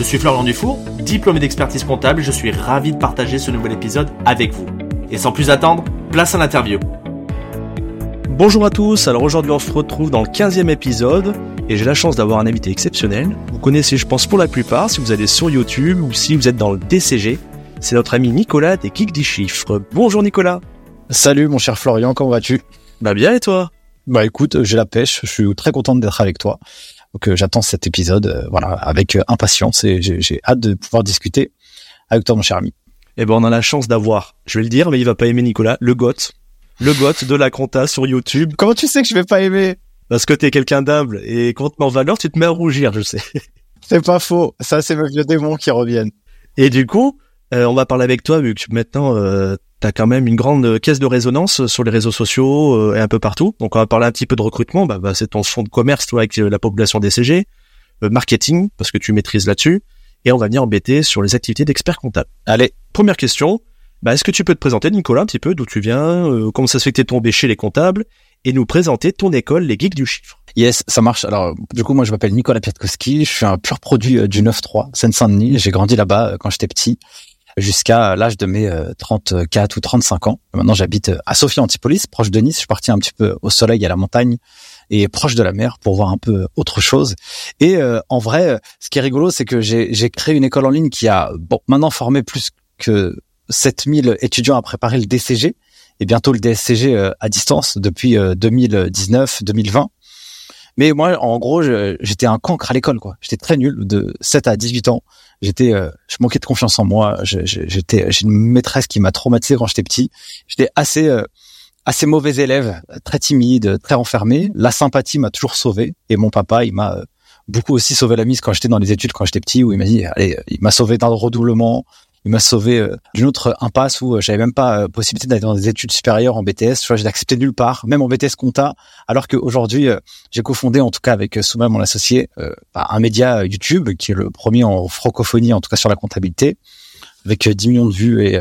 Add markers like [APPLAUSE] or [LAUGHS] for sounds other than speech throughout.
Je suis Florian Dufour, diplômé d'expertise comptable et je suis ravi de partager ce nouvel épisode avec vous. Et sans plus attendre, place à l'interview. Bonjour à tous, alors aujourd'hui on se retrouve dans le 15e épisode et j'ai la chance d'avoir un invité exceptionnel. Vous connaissez je pense pour la plupart si vous allez sur YouTube ou si vous êtes dans le DCG. C'est notre ami Nicolas des Geeks des Chiffres. Bonjour Nicolas. Salut mon cher Florian, comment vas-tu? Bah bien et toi? Bah écoute, j'ai la pêche, je suis très contente d'être avec toi. Donc euh, j'attends cet épisode euh, voilà avec euh, impatience et j'ai hâte de pouvoir discuter avec toi mon cher ami. Eh ben on a la chance d'avoir, je vais le dire mais il va pas aimer Nicolas, le GOT. Le GOT de la compta sur YouTube. Comment tu sais que je vais pas aimer? Parce que t'es quelqu'un d'humble et quand en valeur, tu te mets à rougir, je sais. C'est pas faux. Ça, c'est mes vieux démons qui reviennent. Et du coup, euh, on va parler avec toi vu que maintenant euh, t'as quand même une grande caisse de résonance sur les réseaux sociaux euh, et un peu partout. Donc on va parler un petit peu de recrutement. Bah, bah c'est ton fonds de commerce toi avec la population DCG, marketing parce que tu maîtrises là-dessus, et on va venir embêter sur les activités d'expert comptable. Allez, première question. Bah, est-ce que tu peux te présenter, Nicolas, un petit peu, d'où tu viens, comment ça se fait que t'es tombé chez les comptables, et nous présenter ton école, les Geeks du Chiffre? Yes, ça marche. Alors, du coup, moi, je m'appelle Nicolas Piatkowski. Je suis un pur produit euh, du 9-3, Seine-Saint-Denis. J'ai grandi là-bas euh, quand j'étais petit, jusqu'à l'âge de mes 34 euh, ou 35 ans. Maintenant, j'habite à Sophie Antipolis, proche de Nice. Je suis parti un petit peu au soleil, à la montagne et proche de la mer pour voir un peu autre chose. Et en vrai, ce qui est rigolo, c'est que j'ai créé une école en ligne qui a bon maintenant formé plus que 7000 étudiants à préparer le DCG et bientôt le DSCG euh, à distance depuis 2019-2020. Euh, Mais moi, en gros, j'étais un cancre à l'école, quoi. J'étais très nul de 7 à 18 ans. J'étais, euh, je manquais de confiance en moi. J'étais, j'ai une maîtresse qui m'a traumatisé quand j'étais petit. J'étais assez, assez mauvais élève, très timide, très enfermé. La sympathie m'a toujours sauvé. Et mon papa, il m'a beaucoup aussi sauvé la mise quand j'étais dans les études, quand j'étais petit, où il m'a dit, allez, il m'a sauvé d'un redoublement, il m'a sauvé euh, d'une autre impasse où euh, j'avais même pas euh, possibilité d'aller dans des études supérieures en BTS. Tu vois, accepté nulle part, même en BTS compta, alors qu'aujourd'hui, j'ai cofondé, en tout cas avec Souma, mon associé, bah, un média YouTube qui est le premier en francophonie, en tout cas sur la comptabilité, avec 10 millions de vues et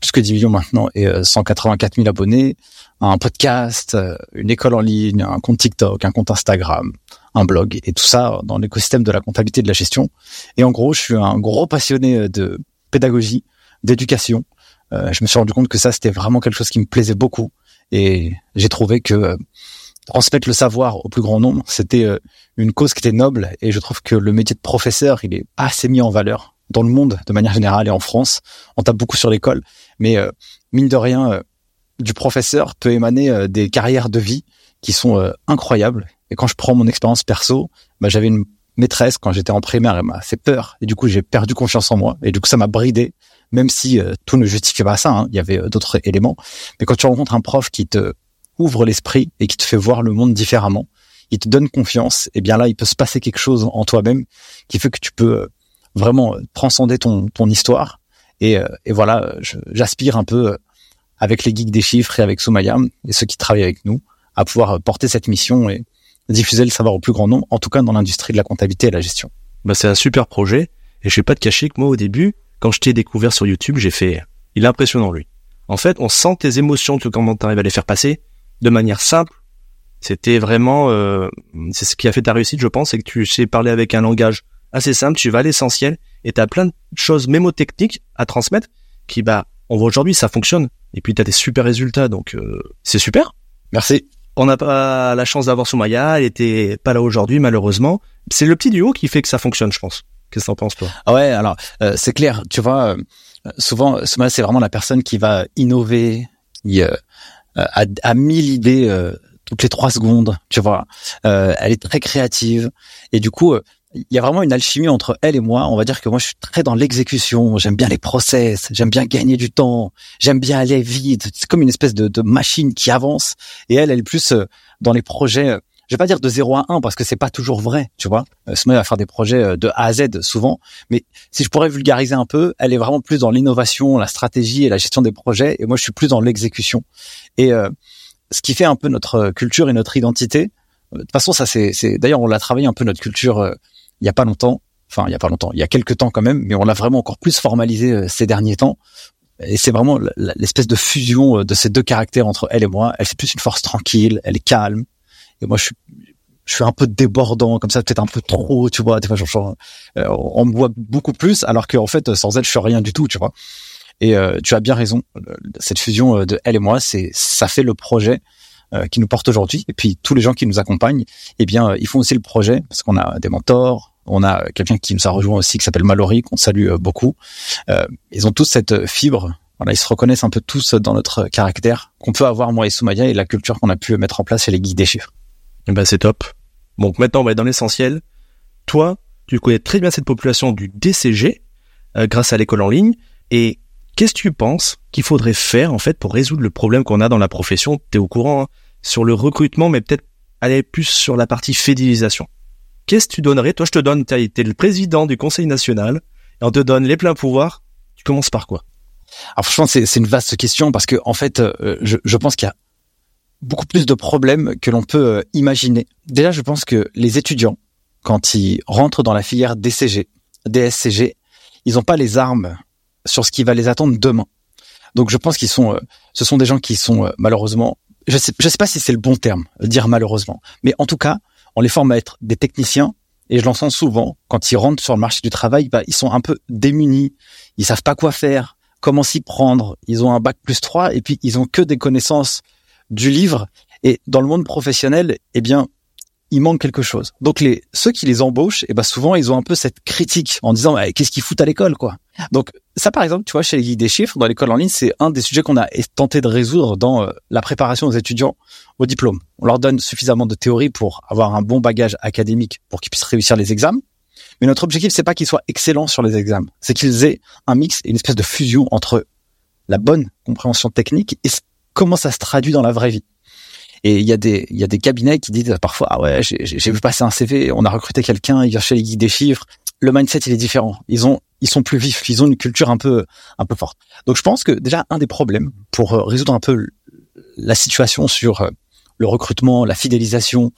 plus que 10 millions maintenant et 184 000 abonnés, un podcast, une école en ligne, un compte TikTok, un compte Instagram, un blog et tout ça dans l'écosystème de la comptabilité et de la gestion. Et en gros, je suis un gros passionné de pédagogie, d'éducation. Euh, je me suis rendu compte que ça, c'était vraiment quelque chose qui me plaisait beaucoup. Et j'ai trouvé que euh, transmettre le savoir au plus grand nombre, c'était euh, une cause qui était noble. Et je trouve que le métier de professeur, il est assez mis en valeur dans le monde de manière générale et en France. On tape beaucoup sur l'école, mais mine de rien, du professeur peut émaner des carrières de vie qui sont incroyables. Et quand je prends mon expérience perso, bah, j'avais une maîtresse quand j'étais en primaire, elle m'a fait peur et du coup j'ai perdu confiance en moi et du coup ça m'a bridé, même si euh, tout ne justifiait pas ça, hein, il y avait euh, d'autres éléments. Mais quand tu rencontres un prof qui te ouvre l'esprit et qui te fait voir le monde différemment, il te donne confiance, et bien là il peut se passer quelque chose en toi-même qui fait que tu peux euh, vraiment transcender ton ton histoire. Et, et voilà, j'aspire un peu avec les geeks des chiffres et avec Soumaya et ceux qui travaillent avec nous à pouvoir porter cette mission et diffuser le savoir au plus grand nombre, en tout cas dans l'industrie de la comptabilité et la gestion. Bah c'est un super projet, et je vais pas te cacher que moi au début, quand je t'ai découvert sur YouTube, j'ai fait, il est impressionnant lui. En fait, on sent tes émotions, tu comment t'arrives à les faire passer de manière simple. C'était vraiment, euh, c'est ce qui a fait ta réussite, je pense, c'est que tu sais parler avec un langage assez simple, tu vas à l'essentiel, et t'as plein de choses mémotechniques à transmettre qui, bah, on voit aujourd'hui, ça fonctionne. Et puis t'as des super résultats, donc euh, c'est super. Merci. On n'a pas la chance d'avoir Soumaya, elle était pas là aujourd'hui malheureusement. C'est le petit duo qui fait que ça fonctionne, je pense. Qu'est-ce que t'en penses toi? Ah ouais, alors euh, c'est clair, tu vois, euh, souvent Soumaya c'est vraiment la personne qui va innover, qui euh, a, a mille idées toutes les trois secondes, tu vois. elle est très créative et du coup il y a vraiment une alchimie entre elle et moi. On va dire que moi, je suis très dans l'exécution. J'aime bien les process. J'aime bien gagner du temps. J'aime bien aller vite. C'est comme une espèce de, de, machine qui avance. Et elle, elle est plus euh, dans les projets euh, je vais pas dire de 0 à 1 parce que c'est pas toujours vrai, tu vois. Euh, Smile va faire des projets de A à Z souvent, mais si je pourrais vulgariser un peu, elle est vraiment plus dans l'innovation, la stratégie et la gestion des projets, et moi je suis plus dans l'exécution. Et ce qui fait un peu notre culture et notre identité. De toute façon, ça c'est, d'ailleurs on l'a travaillé un peu notre culture il y a pas longtemps. Enfin, il y a pas longtemps, il y a quelques temps quand même, mais on l'a vraiment encore plus formalisé ces derniers temps. Et c'est vraiment l'espèce de fusion de ces deux caractères entre elle et moi. Elle c'est plus une force tranquille, elle est calme, et moi, je suis, je suis un peu débordant, comme ça, peut-être un peu trop, tu vois. Des fois, genre, euh, on me voit beaucoup plus, alors qu'en fait, sans elle, je suis rien du tout, tu vois. Et euh, tu as bien raison. Cette fusion euh, de elle et moi, c'est ça fait le projet qui nous porte aujourd'hui. Et puis tous les gens qui nous accompagnent, eh bien, ils font aussi le projet parce qu'on a des mentors. On a quelqu'un qui nous a rejoint aussi qui s'appelle Mallory, qu'on salue beaucoup. ils ont tous cette fibre voilà, ils se reconnaissent un peu tous dans notre caractère qu'on peut avoir moi et Soumaya et la culture qu'on a pu mettre en place chez les guides des chiffres. Eh ben c'est top. Donc maintenant on va être dans l'essentiel. Toi, tu connais très bien cette population du DCG euh, grâce à l'école en ligne. Et qu'est-ce que tu penses qu'il faudrait faire en fait pour résoudre le problème qu'on a dans la profession? T'es au courant hein, sur le recrutement, mais peut-être aller plus sur la partie fidélisation. Qu'est-ce que tu donnerais? Toi, je te donne, t'es le président du Conseil national, et on te donne les pleins pouvoirs. Tu commences par quoi? Alors franchement, c'est une vaste question parce que en fait, euh, je, je pense qu'il y a beaucoup plus de problèmes que l'on peut euh, imaginer. Déjà, je pense que les étudiants, quand ils rentrent dans la filière DCG, DSCG, ils n'ont pas les armes sur ce qui va les attendre demain. Donc, je pense qu'ils sont, euh, ce sont des gens qui sont euh, malheureusement, je sais, je sais pas si c'est le bon terme, dire malheureusement, mais en tout cas, on les forme à être des techniciens. Et je l'en sens souvent quand ils rentrent sur le marché du travail, bah, ils sont un peu démunis, ils savent pas quoi faire, comment s'y prendre. Ils ont un bac plus 3 et puis ils ont que des connaissances du livre. Et dans le monde professionnel, eh bien, il manque quelque chose. Donc les ceux qui les embauchent, eh ben souvent ils ont un peu cette critique en disant qu'est-ce qu'ils foutent à l'école quoi? Donc ça par exemple, tu vois chez les guides des chiffres dans l'école en ligne, c'est un des sujets qu'on a tenté de résoudre dans euh, la préparation aux étudiants au diplôme. On leur donne suffisamment de théorie pour avoir un bon bagage académique pour qu'ils puissent réussir les examens. Mais notre objectif c'est pas qu'ils soient excellents sur les examens, c'est qu'ils aient un mix et une espèce de fusion entre la bonne compréhension technique et comment ça se traduit dans la vraie vie. Et il y a des il y a des cabinets qui disent parfois ah ouais j'ai vu passer un CV, on a recruté quelqu'un, il vient chez les guides des chiffres, le mindset il est différent. Ils ont ils sont plus vifs, ils ont une culture un peu un peu forte. Donc je pense que déjà un des problèmes pour euh, résoudre un peu la situation sur euh, le recrutement, la fidélisation,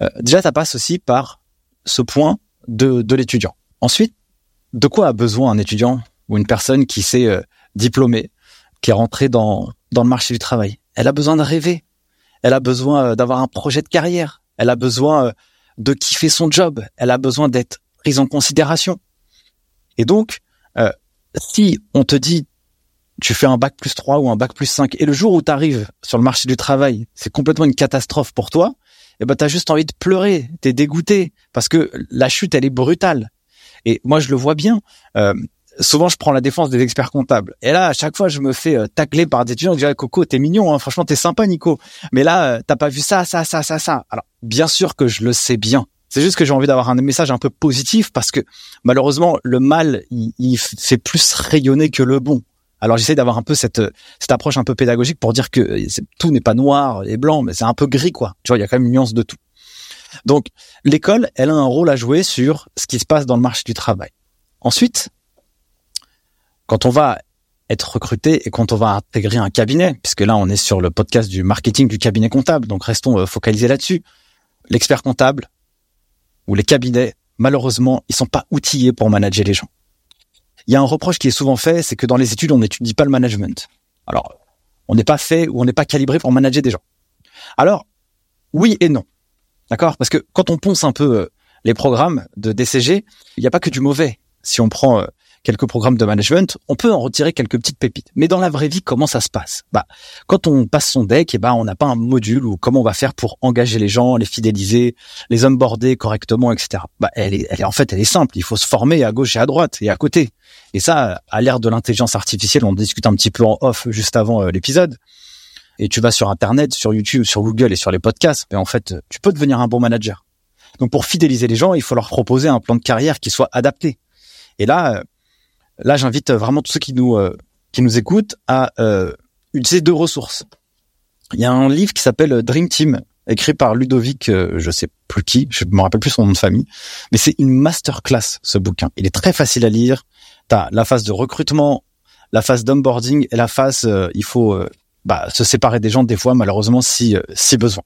euh, déjà ça passe aussi par ce point de de l'étudiant. Ensuite, de quoi a besoin un étudiant ou une personne qui s'est diplômée, qui est rentrée dans dans le marché du travail? Elle a besoin de rêver. Elle a besoin d'avoir un projet de carrière. Elle a besoin de kiffer son job. Elle a besoin d'être prise en considération. Et donc, euh, si on te dit tu fais un bac plus 3 ou un bac plus 5 et le jour où tu arrives sur le marché du travail, c'est complètement une catastrophe pour toi, eh ben tu as juste envie de pleurer, tu es dégoûté parce que la chute elle est brutale. Et moi je le vois bien, souvent je prends la défense des experts comptables. Et là, à chaque fois, je me fais euh, tacler par des étudiants qui disent Coco, t'es mignon, hein, franchement, t'es sympa, Nico. Mais là, euh, t'as pas vu ça, ça, ça, ça, ça. Alors, bien sûr que je le sais bien. C'est juste que j'ai envie d'avoir un message un peu positif parce que malheureusement, le mal, il, fait plus rayonner que le bon. Alors j'essaie d'avoir un peu cette cette approche un peu pédagogique pour dire que euh, tout n'est pas noir et blanc, mais c'est un peu gris quoi. Tu vois, il y a quand même une nuance de tout. Donc l'école, elle a un rôle à jouer sur ce qui se passe dans le marché du travail. Ensuite, quand on va être recruté et quand on va intégrer un cabinet, puisque là on est sur le podcast du marketing du cabinet comptable, donc restons euh, focalisés là-dessus. L'expert comptable ou les cabinets, malheureusement, ils sont pas outillés pour manager les gens. Il y a un reproche qui est souvent fait, c'est que dans les études on n'étudie pas le management. Alors, on n'est pas fait ou on n'est pas calibré pour manager des gens. Alors, oui et non. D'accord? Parce que quand on ponce un peu euh, les programmes de DCG, il n'y a pas que du mauvais. Si on prend euh, quelques programmes de management, on peut en retirer quelques petites pépites. Mais dans la vraie vie, comment ça se passe? Bah, quand on passe son deck, et eh ben, on n'a pas un module ou comment on va faire pour engager les gens, les fidéliser, les onboarder correctement, etc. Bah, elle est, elle est en fait, elle est simple. Il faut se former à gauche et à droite et à côté. Et ça, à l'ère de l'intelligence artificielle, on discute un petit peu en off juste avant euh, l'épisode. Et tu vas sur Internet, sur YouTube, sur Google et sur les podcasts. Et en fait, tu peux devenir un bon manager. Donc pour fidéliser les gens, il faut leur proposer un plan de carrière qui soit adapté. Et là, Là, j'invite vraiment tous ceux qui nous euh, qui nous écoutent à euh, utiliser deux ressources. Il y a un livre qui s'appelle Dream Team, écrit par Ludovic, euh, je sais plus qui, je me rappelle plus son nom de famille, mais c'est une masterclass ce bouquin. Il est très facile à lire. T'as la phase de recrutement, la phase d'onboarding et la phase, euh, il faut euh, bah, se séparer des gens des fois, malheureusement, si si besoin.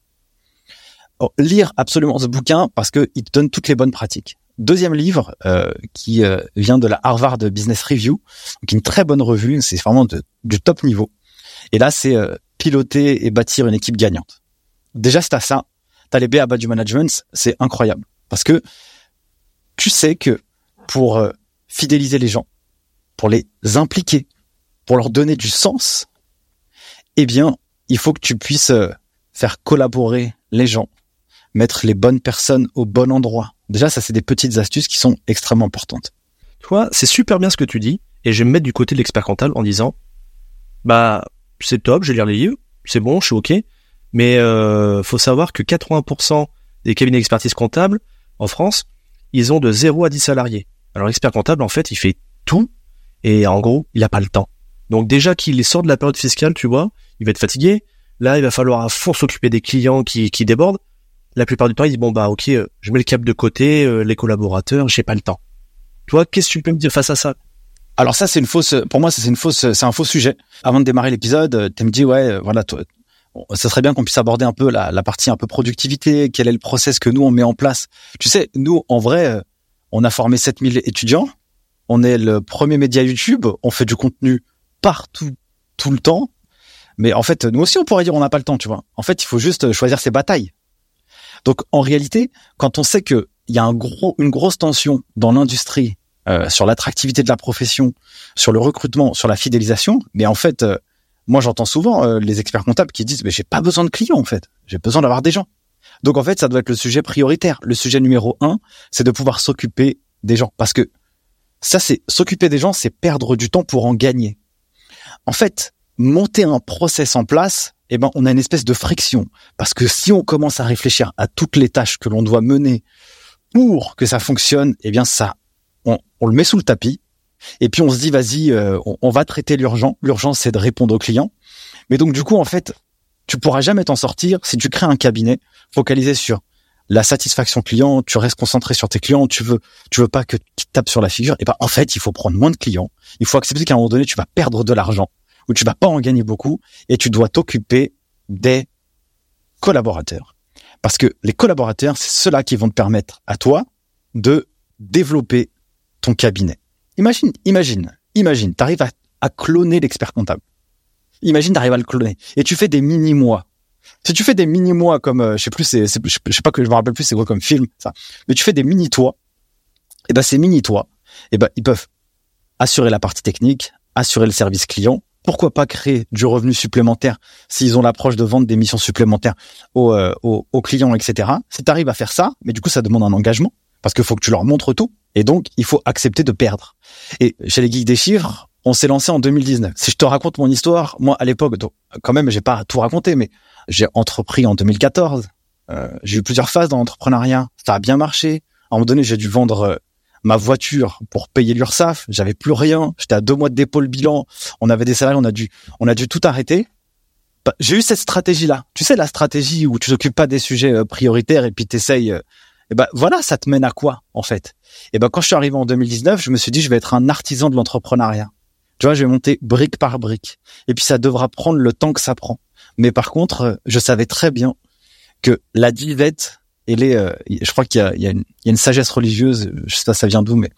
Oh, lire absolument ce bouquin parce que il te donne toutes les bonnes pratiques. Deuxième livre qui vient de la Harvard Business Review, qui est une très bonne revue, c'est vraiment du top niveau. Et là, c'est piloter et bâtir une équipe gagnante. Déjà, c'est à ça, t'as les B à bas du management, c'est incroyable. Parce que tu sais que pour euh, fidéliser les gens, pour les impliquer, pour leur donner du sens, eh bien, il faut que tu puisses euh, faire collaborer les gens, mettre les bonnes personnes au bon endroit. Déjà, ça, c'est des petites astuces qui sont extrêmement importantes. Tu vois, c'est super bien ce que tu dis, et je vais me mettre du côté de l'expert comptable en disant, bah, c'est top, je vais lire les livres, c'est bon, je suis ok. Mais euh, faut savoir que 80% des cabinets d'expertise comptable en France, ils ont de 0 à 10 salariés. Alors l'expert comptable, en fait, il fait tout et en gros, il n'a pas le temps. Donc déjà qu'il sort de la période fiscale, tu vois, il va être fatigué. Là, il va falloir à fond s'occuper des clients qui, qui débordent. La plupart du temps, il dit bon bah ok, euh, je mets le cap de côté, euh, les collaborateurs, j'ai pas le temps. Toi, qu'est-ce que tu peux me dire face à ça? Alors ça c'est une fausse pour moi c'est une fausse c'est un faux sujet. Avant de démarrer l'épisode, euh, tu me dis ouais voilà toi ça serait bien qu'on puisse aborder un peu la, la, partie un peu productivité, quel est le process que nous on met en place. Tu sais, nous en vrai, on a formé 7000 étudiants, on est le premier média YouTube, on fait du contenu partout tout le temps. Mais en fait, nous aussi on pourrait dire on n'a pas le temps, tu vois. En fait, il faut juste choisir ses batailles. Donc en réalité, quand on sait que il y a un gros une grosse tension dans l'industrie euh, sur l'attractivité de la profession, sur le recrutement, sur la fidélisation. Mais en fait, euh, moi j'entends souvent euh, les experts comptables qui disent mais j'ai pas besoin de clients en fait, j'ai besoin d'avoir des gens. Donc en fait, ça doit être le sujet prioritaire. Le sujet numéro un, c'est de pouvoir s'occuper des gens, parce que ça, c'est s'occuper des gens, c'est perdre du temps pour en gagner. En fait, monter un process en place, eh ben, on a une espèce de friction, parce que si on commence à réfléchir à toutes les tâches que l'on doit mener pour que ça fonctionne, eh bien, ça on, le met sous le tapis, et puis on se dit vas-y, euh, on, va traiter l'urgent. L'urgence c'est de répondre aux clients. Mais donc du coup en fait, tu pourras jamais t'en sortir si tu crées un cabinet focalisé sur la satisfaction client, tu restes concentré sur tes clients, tu veux tu veux pas que tu tapes sur la figure. Et ben en fait, il faut prendre moins de clients. Il faut accepter qu'à un moment donné, tu vas perdre de l'argent ou tu vas pas en gagner beaucoup et tu dois t'occuper des collaborateurs. Parce que les collaborateurs, c'est ceux-là qui vont te permettre à toi de développer ton cabinet. Imagine, imagine, imagine, t'arrives à, à cloner l'expert comptable. Imagine, t'arrives à le cloner et tu fais des mini mois. Si tu fais des mini mois comme, euh, je sais plus, c'est, je sais pas que je me rappelle plus c'est quoi comme film, ça. Mais tu fais des mini toits. Et ben ces mini toits, et ben ils peuvent assurer la partie technique, assurer le service client. Pourquoi pas créer du revenu supplémentaire s'ils ont l'approche de vendre des missions supplémentaires aux, euh, clients, etc. Si tu arrives à faire ça, mais du coup ça demande un engagement parce qu'il faut que tu leur montres tout. Et donc, il faut accepter de perdre. Et chez les geeks des chiffres, on s'est lancé en 2019. Si je te raconte mon histoire, moi à l'époque, quand même, j'ai pas tout raconté, mais j'ai entrepris en 2014. Euh, j'ai eu plusieurs phases dans l'entrepreneuriat. Ça a bien marché. À un moment donné, j'ai dû vendre euh, ma voiture pour payer l'URSSAF. J'avais plus rien. J'étais à deux mois de dépôt le bilan. On avait des salariés. On a dû, on a dû tout arrêter. Bah, j'ai eu cette stratégie-là. Tu sais, la stratégie où tu t'occupes pas des sujets euh, prioritaires et puis t'essayes et ben voilà, ça te mène à quoi en fait? Et ben quand je suis arrivé en 2019, je me suis dit je vais être un artisan de l'entrepreneuriat. Tu vois, je vais monter brique par brique. Et puis ça devra prendre le temps que ça prend. Mais par contre, euh, je savais très bien que la divette, elle est, euh, je crois qu'il y y, y a une sagesse religieuse, je sais pas ça vient d'où, mais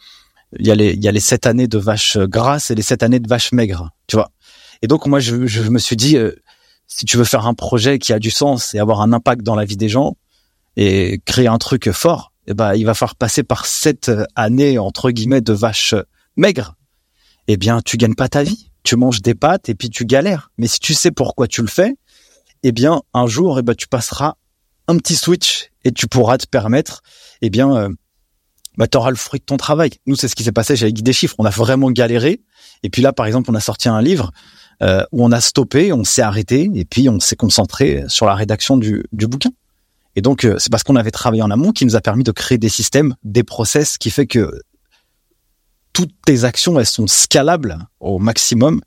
il y a les, il y a les sept années de vaches grasses et les sept années de vaches maigres, tu vois. Et donc moi, je, je me suis dit, euh, si tu veux faire un projet qui a du sens et avoir un impact dans la vie des gens, et créer un truc fort, eh ben, il va falloir passer par cette année, entre guillemets, de vache maigre. Eh bien, tu gagnes pas ta vie. Tu manges des pâtes et puis tu galères. Mais si tu sais pourquoi tu le fais, eh bien, un jour, eh ben, tu passeras un petit switch et tu pourras te permettre, eh bien, euh, bah, tu auras le fruit de ton travail. Nous, c'est ce qui s'est passé chez Guide des chiffres. On a vraiment galéré. Et puis là, par exemple, on a sorti un livre euh, où on a stoppé, on s'est arrêté et puis on s'est concentré sur la rédaction du, du bouquin. Et donc, euh, c'est parce qu'on avait travaillé en amont qui nous a permis de créer des systèmes, des process qui fait que toutes tes actions, elles sont scalables au maximum,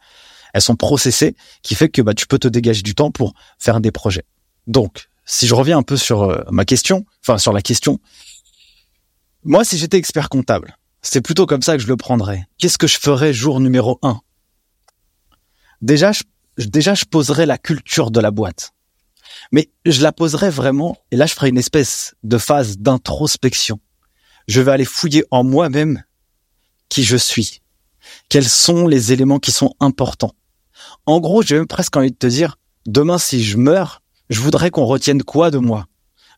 elles sont processées, qui fait que bah, tu peux te dégager du temps pour faire des projets. Donc, si je reviens un peu sur euh, ma question, enfin sur la question, moi, si j'étais expert comptable, c'est plutôt comme ça que je le prendrais. Qu'est-ce que je ferais jour numéro un? Déjà, je, déjà, je poserais la culture de la boîte. Mais je la poserais vraiment, et là, je ferais une espèce de phase d'introspection. Je vais aller fouiller en moi-même qui je suis. Quels sont les éléments qui sont importants? En gros, j'ai même presque envie de te dire, demain, si je meurs, je voudrais qu'on retienne quoi de moi?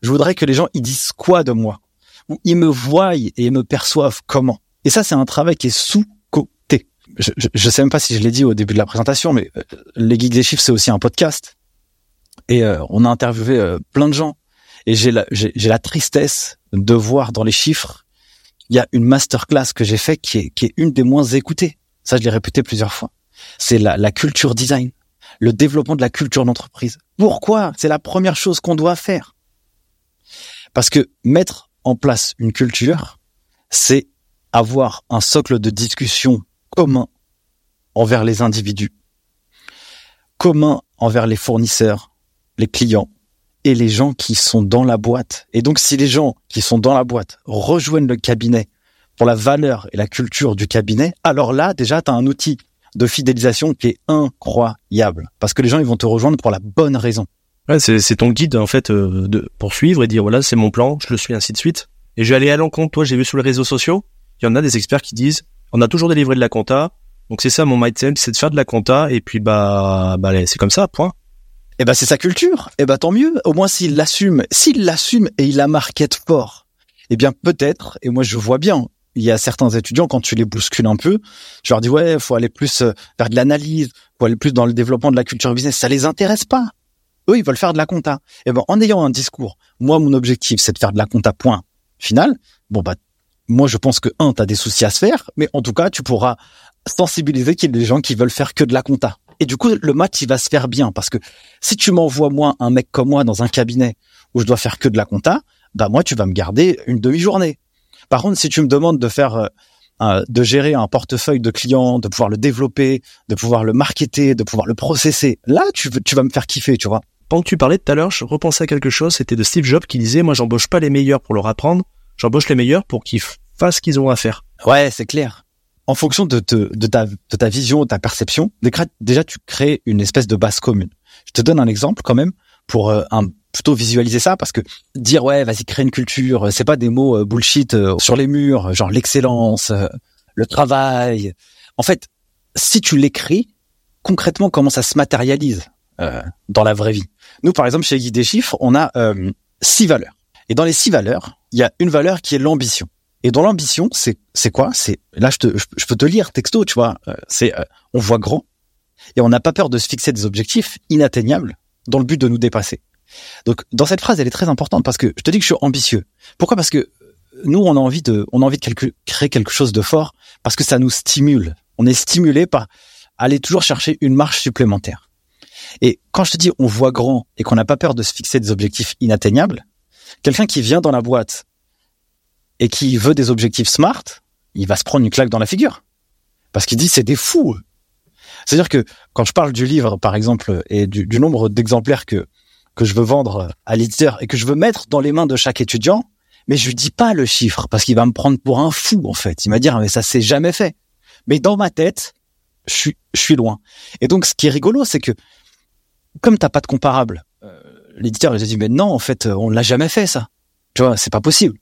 Je voudrais que les gens, ils disent quoi de moi? Où ils me voient et ils me perçoivent comment? Et ça, c'est un travail qui est sous-côté. Je, je, sais même pas si je l'ai dit au début de la présentation, mais euh, les Geeks des chiffres, c'est aussi un podcast. Et euh, on a interviewé euh, plein de gens. Et j'ai la, j'ai, la tristesse de voir dans les chiffres, il y a une masterclass que j'ai fait qui est, qui est une des moins écoutées. Ça, je l'ai répété plusieurs fois. C'est la, la culture design, le développement de la culture d'entreprise. Pourquoi? C'est la première chose qu'on doit faire. Parce que mettre en place une culture, c'est avoir un socle de discussion commun envers les individus, commun envers les fournisseurs, les clients et les gens qui sont dans la boîte. Et donc si les gens qui sont dans la boîte rejoignent le cabinet pour la valeur et la culture du cabinet, alors là déjà tu as un outil de fidélisation qui est incroyable parce que les gens ils vont te rejoindre pour la bonne raison. Ouais, c'est ton guide en fait euh, de poursuivre et dire voilà c'est mon plan, je le suis ainsi de suite. Et je vais aller à l'encontre. Toi, j'ai vu sur les réseaux sociaux, il y en a des experts qui disent on a toujours délivré de la compta, donc c'est ça mon mindset, c'est de faire de la compta et puis bah bah c'est comme ça, point. Eh ben c'est sa culture. Eh ben tant mieux. Au moins s'il l'assume, s'il l'assume et il la market fort, eh bien peut-être. Et moi je vois bien. Il y a certains étudiants quand tu les bouscules un peu, je leur dis ouais, faut aller plus euh, vers de l'analyse, faut aller plus dans le développement de la culture business. Ça les intéresse pas. Eux, ils veulent faire de la compta. Et eh ben, en ayant un discours, moi, mon objectif, c'est de faire de la compta, point final. Bon, bah, moi, je pense que, un, t'as des soucis à se faire, mais en tout cas, tu pourras sensibiliser qu'il y a des gens qui veulent faire que de la compta. Et du coup, le match, il va se faire bien parce que si tu m'envoies, moi, un mec comme moi dans un cabinet où je dois faire que de la compta, bah, moi, tu vas me garder une demi-journée. Par contre, si tu me demandes de faire, euh, de gérer un portefeuille de clients, de pouvoir le développer, de pouvoir le marketer, de pouvoir le processer, là, tu, tu vas me faire kiffer, tu vois pendant que tu parlais tout à l'heure, je repensais à quelque chose, c'était de Steve Jobs qui disait, moi j'embauche pas les meilleurs pour leur apprendre, j'embauche les meilleurs pour qu'ils fassent ce qu'ils ont à faire. Ouais, c'est clair. En fonction de, de, ta, de ta vision, de ta perception, déjà tu crées une espèce de base commune. Je te donne un exemple quand même pour euh, un, plutôt visualiser ça parce que dire ouais vas-y crée une culture, c'est pas des mots euh, bullshit euh, sur les murs, genre l'excellence, le travail. En fait, si tu l'écris, concrètement comment ça se matérialise dans la vraie vie? Nous, par exemple, chez Guide des chiffres, on a euh, six valeurs. Et dans les six valeurs, il y a une valeur qui est l'ambition. Et dans l'ambition, c'est c'est quoi? C'est là, je, te, je, peux te lire texto, tu vois. Euh, c'est euh, on voit grand et on n'a pas peur de se fixer des objectifs inatteignables dans le but de nous dépasser. Donc, dans cette phrase, elle est très importante parce que je te dis que je suis ambitieux. Pourquoi? Parce que nous, on a envie de, on a envie de créer quelque chose de fort parce que ça nous stimule. On est stimulé par aller toujours chercher une marche supplémentaire. Et quand je te dis on voit grand et qu'on n'a pas peur de se fixer des objectifs inatteignables, quelqu'un qui vient dans la boîte et qui veut des objectifs smart, il va se prendre une claque dans la figure. Parce qu'il dit c'est des fous. C'est-à-dire que quand je parle du livre, par exemple, et du, nombre d'exemplaires que, que je veux vendre à l'éditeur et que je veux mettre dans les mains de chaque étudiant, mais je lui dis pas le chiffre parce qu'il va me prendre pour un fou, en fait. Il va dire, mais ça s'est jamais fait. Mais dans ma tête, je suis, je suis loin. Et donc, ce qui est rigolo, c'est que comme t'as pas de comparable, euh, l'éditeur il a dit mais non en fait on l'a jamais fait ça. Tu vois c'est pas possible.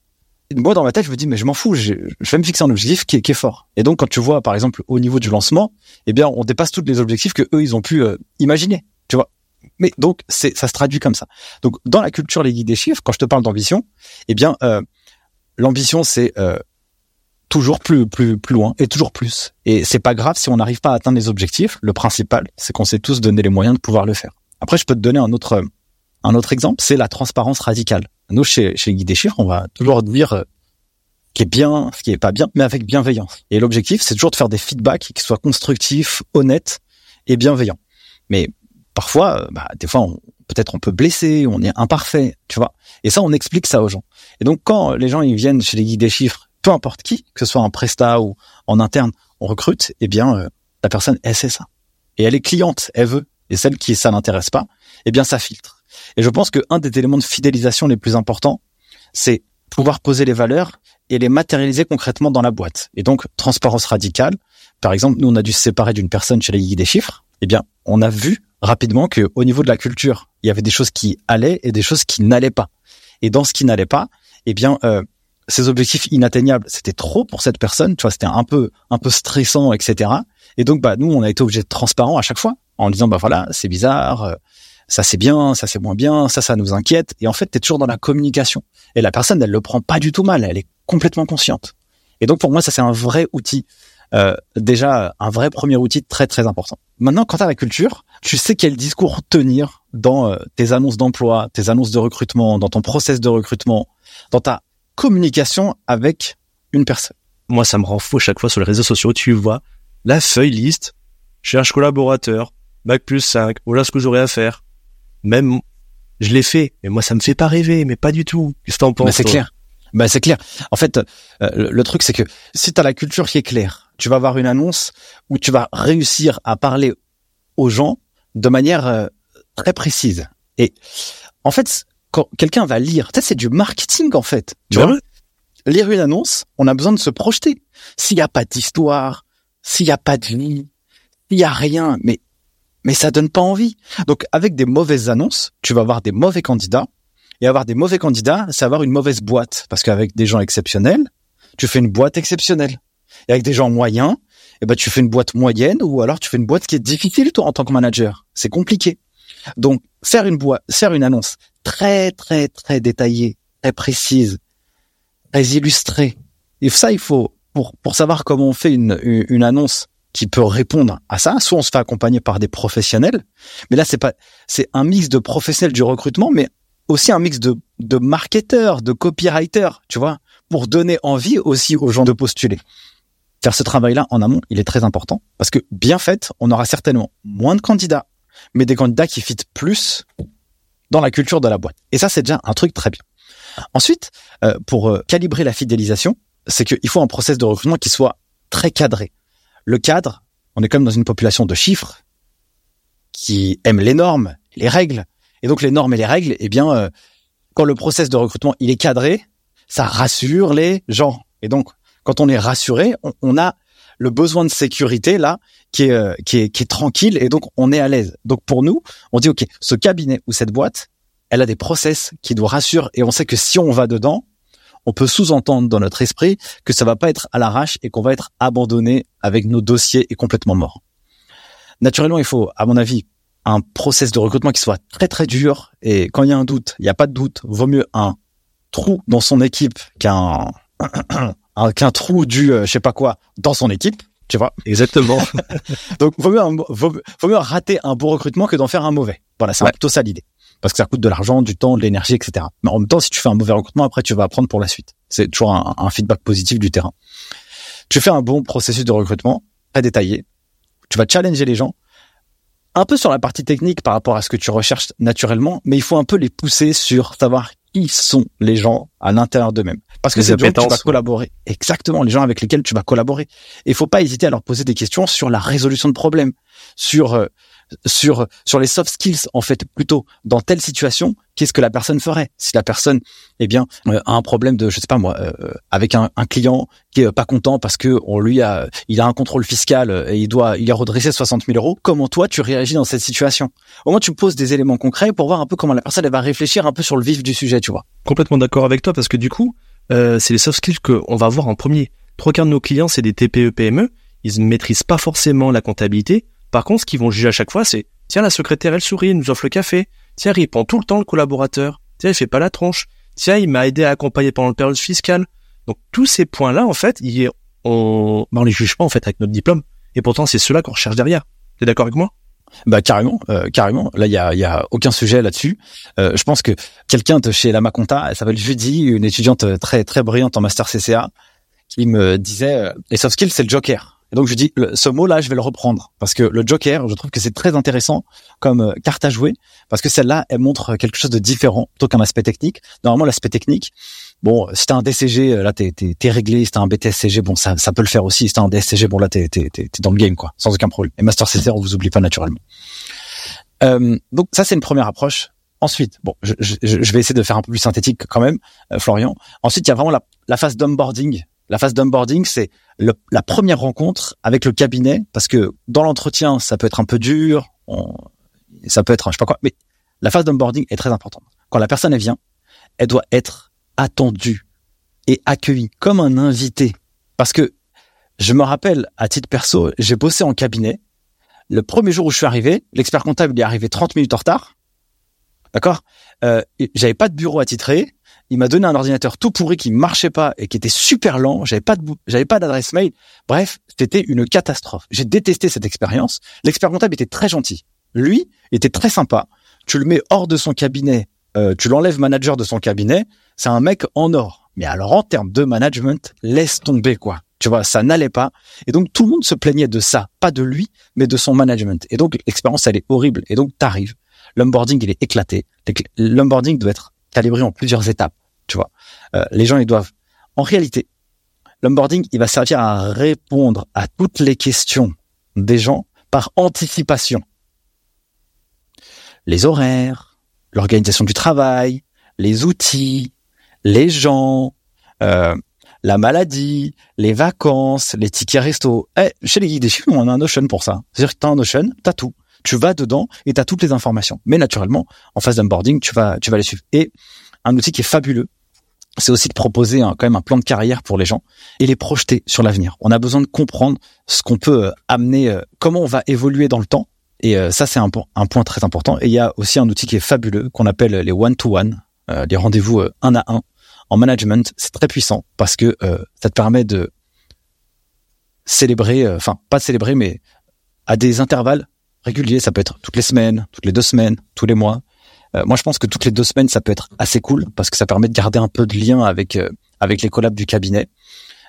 Moi dans ma tête je me dis mais je m'en fous, je, vais me fixer un objectif qui est, fort. Et donc quand tu vois par exemple au niveau du lancement, eh bien on dépasse tous les objectifs que eux ils ont pu euh, imaginer. Tu vois. Mais donc c'est ça se traduit comme ça. Donc dans la culture les guides des chiffres, quand je te parle d'ambition, eh bien euh, l'ambition c'est toujours plus plus plus loin et toujours plus. Et c'est pas grave si on n'arrive pas à atteindre les objectifs. Le principal, c'est qu'on s'est tous donné les moyens de pouvoir le faire. Après, je peux te donner un autre, un autre exemple, c'est la transparence radicale. Nous, chez, chez Guy des chiffres, on va toujours dire euh, ce qui est bien, ce qui est pas bien, mais avec bienveillance. Et l'objectif, c'est toujours de faire des feedbacks qui soient constructifs, honnêtes et bienveillants. Mais parfois, euh, bah, des fois, peut-être on peut blesser, on est imparfait, tu vois. Et ça, on explique ça aux gens. Et donc, quand les gens ils viennent chez les guides des chiffres, peu importe qui, que ce soit un prestat ou en interne, on recrute, eh bien, euh, la personne, elle sait ça. Et elle est cliente, elle veut et celle qui ça n'intéresse pas, eh bien ça filtre. Et je pense que un des éléments de fidélisation les plus importants, c'est pouvoir poser les valeurs et les matérialiser concrètement dans la boîte. Et donc, transparence radicale. Par exemple, nous, on a dû se séparer d'une personne chez la Guide des chiffres. Eh bien, on a vu rapidement que au niveau de la culture, il y avait des choses qui allaient et des choses qui n'allaient pas. Et dans ce qui n'allait pas, eh bien, euh, ces objectifs inatteignables, c'était trop pour cette personne. Tu vois, c'était un peu, un peu stressant, etc. Et donc, bah, nous, on a été obligé de transparent à chaque fois en disant, bah voilà, c'est bizarre, euh, ça c'est bien, ça c'est moins bien, ça ça nous inquiète. Et en fait, tu es toujours dans la communication. Et la personne, elle le prend pas du tout mal, elle est complètement consciente. Et donc pour moi, ça c'est un vrai outil. Euh, déjà un vrai premier outil très très important. Maintenant, quant à la culture, tu sais quel discours tenir dans euh, tes annonces d'emploi, tes annonces de recrutement, dans ton process de recrutement, dans ta communication avec une personne? Moi, ça me rend fou chaque fois sur les réseaux sociaux. Tu vois la feuille liste, cherche collaborateur, bac plus 5, voilà ce que j'aurais à faire. Même, je l'ai fait, mais moi ça me fait pas rêver, mais pas du tout. Qu'est-ce que t'en penses bah, C'est clair. Bah c'est clair. En fait, euh, le, truc c'est que si tu as la culture qui est claire, tu vas avoir une annonce où tu vas réussir à parler aux gens de manière euh, très précise. Et en fait, quand quelqu'un va lire, peut-être c'est du marketing en fait. Tu bah vois Lire une annonce, on a besoin de se projeter. S'il n'y a pas d'histoire, s'il n'y a pas de vie, s'il n'y a rien, mais mais ça donne pas envie. Donc avec des mauvaises annonces, tu vas avoir des mauvais candidats et avoir des mauvais candidats, c'est avoir une mauvaise boîte parce qu'avec des gens exceptionnels, tu fais une boîte exceptionnelle. Et avec des gens moyens, eh ben tu fais une boîte moyenne ou alors tu fais une boîte qui est difficile toi en tant que manager. C'est compliqué. Donc faire une boîte, faire une annonce très très très détaillée, très précise, très illustrée. Et ça il faut pour pour savoir comment on fait une une annonce qui peut répondre à ça. Soit on se fait accompagner par des professionnels, mais là c'est pas, c'est un mix de professionnels du recrutement, mais aussi un mix de de marketeurs, de copywriters, tu vois, pour donner envie aussi aux gens de postuler. Faire ce travail-là en amont, il est très important parce que bien fait, on aura certainement moins de candidats, mais des candidats qui fitent plus dans la culture de la boîte. Et ça, c'est déjà un truc très bien. Ensuite, euh, pour euh, calibrer la fidélisation, c'est qu'il faut un process de recrutement qui soit très cadré le cadre, on est même dans une population de chiffres qui aime les normes, les règles. Et donc les normes et les règles, eh bien, euh, quand le process de recrutement il est cadré, ça rassure les gens. Et donc, quand on est rassuré, on, a le besoin de sécurité là qui est, euh, qui est qui est tranquille et donc on est à l'aise. Donc pour nous, on dit ok, ce cabinet ou cette boîte, elle a des process qui doivent rassurer et on sait que si on va dedans, on peut sous-entendre dans notre esprit que ça va pas être à l'arrache et qu'on va être abandonné avec nos dossiers et complètement morts. Naturellement, il faut, à mon avis, un process de recrutement qui soit très très dur et quand il y a un doute, il n'y a pas de doute, vaut mieux un trou dans son équipe qu'un [CLEARS THROAT] qu'un trou du euh, je sais pas quoi dans son équipe, tu vois. Exactement. [LAUGHS] Donc vaut mieux, vaut, mieux rater un bon recrutement que d'en faire un mauvais. Voilà, c'est plutôt ça l'idée parce que ça coûte de l'argent, du temps, de l'énergie, etc. Mais en même temps, si tu fais un mauvais recrutement, après, tu vas apprendre pour la suite. C'est toujours un, feedback positif du terrain. Tu fais un bon processus de recrutement, très détaillé. Tu vas challenger les gens, un peu sur la partie technique par rapport à ce que tu recherches naturellement, mais il faut un peu les pousser sur savoir qui sont les gens à l'intérieur d'eux-mêmes. Parce que c'est gens tu vas collaborer. Exactement, les gens avec lesquels tu vas collaborer. Et faut pas hésiter à leur poser des questions sur la résolution de problèmes, sur euh, sur sur les soft skills en fait plutôt dans telle situation qu'est-ce que la personne ferait? Si la personne eh bien euh, a un problème de je sais pas moi euh, avec un, un, client qui est pas content parce que on lui a il a un contrôle fiscal et il doit il a redressé 60 000 euros comment toi tu réagis dans cette situation? Au moins tu poses des éléments concrets pour voir un peu comment la personne elle va réfléchir un peu sur le vif du sujet tu vois. Complètement d'accord avec toi parce que du coup euh, c'est les soft skills qu'on va voir en premier. Trois quarts de nos clients c'est des TPE PME ils ne maîtrisent pas forcément la comptabilité par contre, ce qu'ils vont juger à chaque fois, c'est tiens, la secrétaire, elle sourit, elle nous offre le café. Tiens, il répond tout le temps le collaborateur. Tiens, il fait pas la tronche. Tiens, il m'a aidé à accompagner pendant le période fiscale. Donc tous ces points-là, en fait, on, bah, on les juge pas en fait avec notre diplôme. Et pourtant, c'est cela qu'on recherche derrière. T'es d'accord avec moi? Bah carrément, euh, carrément. Là, il y a, aucun sujet là-dessus. Euh, je pense que quelqu'un de chez Lama Conta, elle s'appelle Judy, une étudiante très très brillante en master CCA, qui me disait les soft skills c'est le joker. Et donc je dis, ce mot-là, je vais le reprendre parce que le Joker, je trouve que c'est très intéressant comme euh, carte à jouer parce que celle-là, elle montre quelque chose de différent plutôt qu'un aspect technique. Normalement, l'aspect technique, bon, si t'as un DCG, euh, là t'es t'es réglé. Si t'as un BTSCG, bon, ça ça peut le faire aussi. Si t'as un DSCG, bon là t'es t'es t'es dans le game quoi, sans aucun problème. Et Master CCR, on vous oublie pas naturellement. Euh, donc ça, c'est une première approche. ensuite, bon, je, je, je, vais essayer de faire un peu plus synthétique quand même, euh, Florian. Ensuite, il y a vraiment la, la phase d'onboarding. La phase d'onboarding, c'est la première rencontre avec le cabinet, parce que dans l'entretien, ça peut être un peu dur, ça peut être, je sais pas quoi, mais la phase d'onboarding est très importante. Quand la personne vient, elle doit être attendue et accueillie comme un invité, parce que je me rappelle à titre perso, j'ai bossé en cabinet. Le premier jour où je suis arrivé, l'expert comptable il est arrivé 30 minutes en retard. D'accord? Euh, J'avais pas de bureau attitré. Il m'a donné un ordinateur tout pourri qui marchait pas et qui était super lent. J'avais pas pas d'adresse mail. Bref, c'était une catastrophe. J'ai détesté cette expérience. L'expert comptable était très gentil. Lui était très sympa. Tu le mets hors de son cabinet, euh, tu l'enlèves manager de son cabinet. C'est un mec en or. Mais alors en termes de management, laisse tomber quoi. Tu vois, ça n'allait pas. Et donc tout le monde se plaignait de ça, pas de lui, mais de son management. Et donc l'expérience elle est horrible. Et donc t'arrives l'onboarding il est éclaté. L'onboarding doit être calibré en plusieurs étapes, tu vois. Euh, les gens ils doivent en réalité l'onboarding il va servir à répondre à toutes les questions des gens par anticipation. Les horaires, l'organisation du travail, les outils, les gens, euh, la maladie, les vacances, les tickets resto. Eh, chez les guides des on a un Notion pour ça. C'est-à-dire que t'as un Notion, t'as tout tu vas dedans et tu as toutes les informations. Mais naturellement, en phase d'onboarding, tu vas, tu vas les suivre. Et un outil qui est fabuleux, c'est aussi de proposer quand même un plan de carrière pour les gens et les projeter sur l'avenir. On a besoin de comprendre ce qu'on peut euh, amener, euh, comment on va évoluer dans le temps. Et euh, ça, c'est un, un, point très important. Et il y a aussi un outil qui est fabuleux qu'on appelle les one-to-one, les rendez-vous un à un en management. C'est très puissant parce que ça te permet de célébrer, enfin pas de célébrer, mais à des intervalles régulier, ça peut être toutes les semaines, toutes les deux semaines, tous les mois. Euh, moi, je pense que toutes les deux semaines, ça peut être assez cool parce que ça permet de garder un peu de lien avec euh, avec les collabs du cabinet.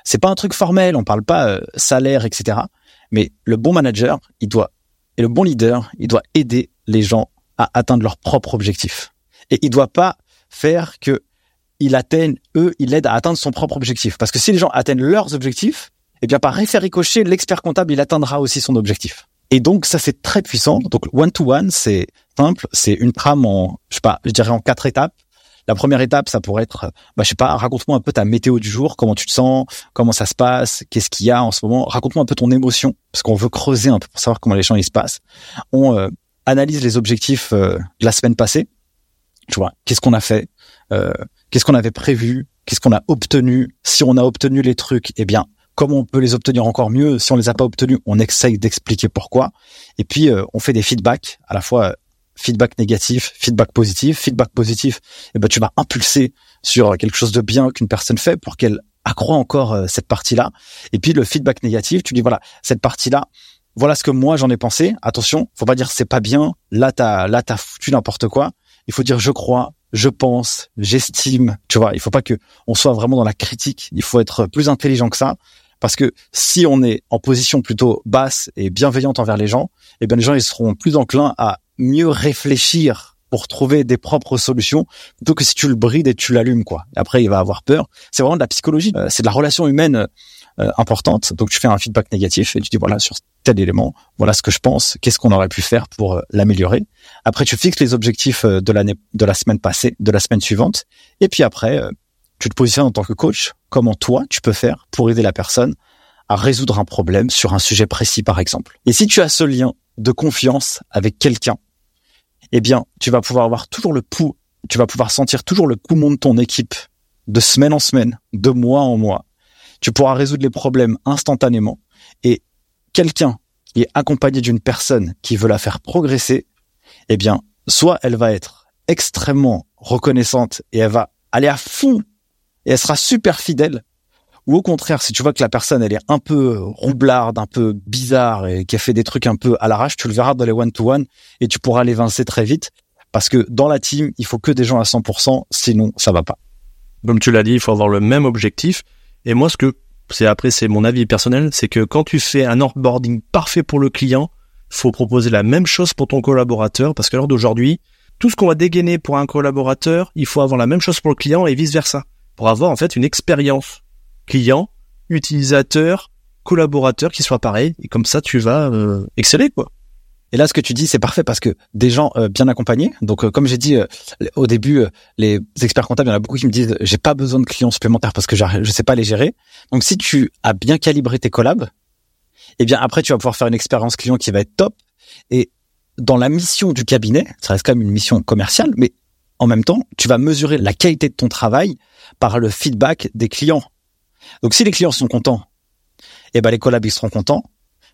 C'est pas un truc formel, on parle pas euh, salaire, etc. Mais le bon manager, il doit et le bon leader, il doit aider les gens à atteindre leurs propres objectifs. Et il doit pas faire que il atteigne eux, il aide à atteindre son propre objectif. Parce que si les gens atteignent leurs objectifs, eh bien par effet l'expert comptable, il atteindra aussi son objectif. Et donc ça c'est très puissant. Donc one to one c'est simple, c'est une trame en je sais pas, je dirais en quatre étapes. La première étape, ça pourrait être, bah, je sais pas, raconte-moi un peu ta météo du jour, comment tu te sens, comment ça se passe, qu'est-ce qu'il y a en ce moment. Raconte-moi un peu ton émotion, parce qu'on veut creuser un peu pour savoir comment les gens ils se passent. On euh, analyse les objectifs euh, de la semaine passée. Tu vois, qu'est-ce qu'on a fait, euh, qu'est-ce qu'on avait prévu, qu'est-ce qu'on a obtenu. Si on a obtenu les trucs, eh bien, comment on peut les obtenir encore mieux. Si on les a pas obtenus, on essaye d'expliquer pourquoi. Et puis euh, on fait des feedbacks, à la fois euh, feedback négatif, feedback positif. Feedback positif, eh ben tu vas impulser sur quelque chose de bien qu'une personne fait pour qu'elle accroît encore euh, cette partie-là. Et puis le feedback négatif, tu dis voilà cette partie-là. Voilà ce que moi j'en ai pensé. Attention, faut pas dire c'est pas bien. Là t'as là t'as foutu n'importe quoi. Il faut dire je crois, je pense, j'estime. Tu vois, il faut pas que on soit vraiment dans la critique. Il faut être plus intelligent que ça. Parce que si on est en position plutôt basse et bienveillante envers les gens, eh bien les gens ils seront plus enclins à mieux réfléchir pour trouver des propres solutions plutôt que si tu le brides et tu l'allumes quoi. Après il va avoir peur. C'est vraiment de la psychologie, euh, c'est de la relation humaine euh, importante. Donc tu fais un feedback négatif et tu dis voilà sur tel élément, voilà ce que je pense, qu'est-ce qu'on aurait pu faire pour euh, l'améliorer. Après tu fixes les objectifs de l'année de la semaine passée, de la semaine suivante et puis après tu te positionnes en tant que coach, comment toi tu peux faire pour aider la personne à résoudre un problème sur un sujet précis par exemple? Et si tu as ce lien de confiance avec quelqu'un, eh bien, tu vas pouvoir avoir toujours le pouls, tu vas pouvoir sentir toujours le poumon de ton équipe de semaine en semaine, de mois en mois. Tu pourras résoudre les problèmes instantanément et quelqu'un qui est accompagné d'une personne qui veut la faire progresser, eh bien, soit elle va être extrêmement reconnaissante et elle va aller à fond et elle sera super fidèle. Ou au contraire, si tu vois que la personne elle est un peu roublarde, un peu bizarre et qui a fait des trucs un peu à l'arrache, tu le verras dans les one-to-one et tu pourras l'évincer très vite parce que dans la team, il faut que des gens à 100%, sinon ça va pas. Comme tu l'as dit, il faut avoir le même objectif. Et moi, ce que c'est après, c'est mon avis personnel, c'est que quand tu fais un onboarding parfait pour le client, faut proposer la même chose pour ton collaborateur parce qu'à l'heure d'aujourd'hui, tout ce qu'on va dégainer pour un collaborateur, il faut avoir la même chose pour le client et vice versa pour avoir en fait une expérience client, utilisateur, collaborateur qui soit pareil et comme ça tu vas euh, exceller quoi. Et là, ce que tu dis, c'est parfait parce que des gens euh, bien accompagnés. Donc, euh, comme j'ai dit euh, au début, les experts comptables, il y en a beaucoup qui me disent, j'ai pas besoin de clients supplémentaires parce que je sais pas les gérer. Donc, si tu as bien calibré tes collabs, eh bien après, tu vas pouvoir faire une expérience client qui va être top. Et dans la mission du cabinet, ça reste quand même une mission commerciale, mais en même temps, tu vas mesurer la qualité de ton travail par le feedback des clients. Donc, si les clients sont contents, eh ben les collabs ils seront contents.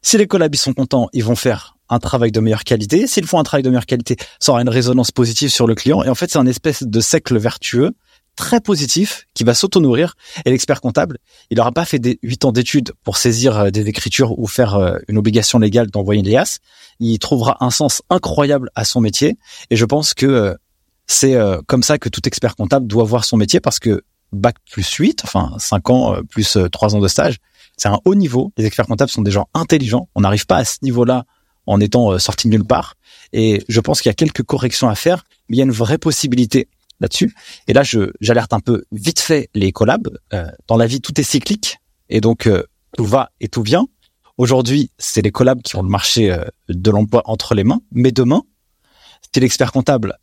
Si les collabs sont contents, ils vont faire un travail de meilleure qualité. S'ils font un travail de meilleure qualité, ça aura une résonance positive sur le client. Et en fait, c'est un espèce de cercle vertueux très positif qui va s'auto-nourrir. Et l'expert comptable, il n'aura pas fait des huit ans d'études pour saisir euh, des écritures ou faire euh, une obligation légale d'envoyer une liasse. Il trouvera un sens incroyable à son métier. Et je pense que euh, c'est comme ça que tout expert comptable doit voir son métier parce que bac plus 8, enfin 5 ans plus 3 ans de stage, c'est un haut niveau. Les experts comptables sont des gens intelligents. On n'arrive pas à ce niveau-là en étant euh, sorti de nulle part. Et je pense qu'il y a quelques corrections à faire, mais il y a une vraie possibilité là-dessus. Et là, j'alerte un peu vite fait les collabs. Euh, dans la vie, tout est cyclique, et donc euh, tout va et tout vient. Aujourd'hui, c'est les collabs qui ont le marché de l'emploi entre les mains, mais demain, si l'expert comptable,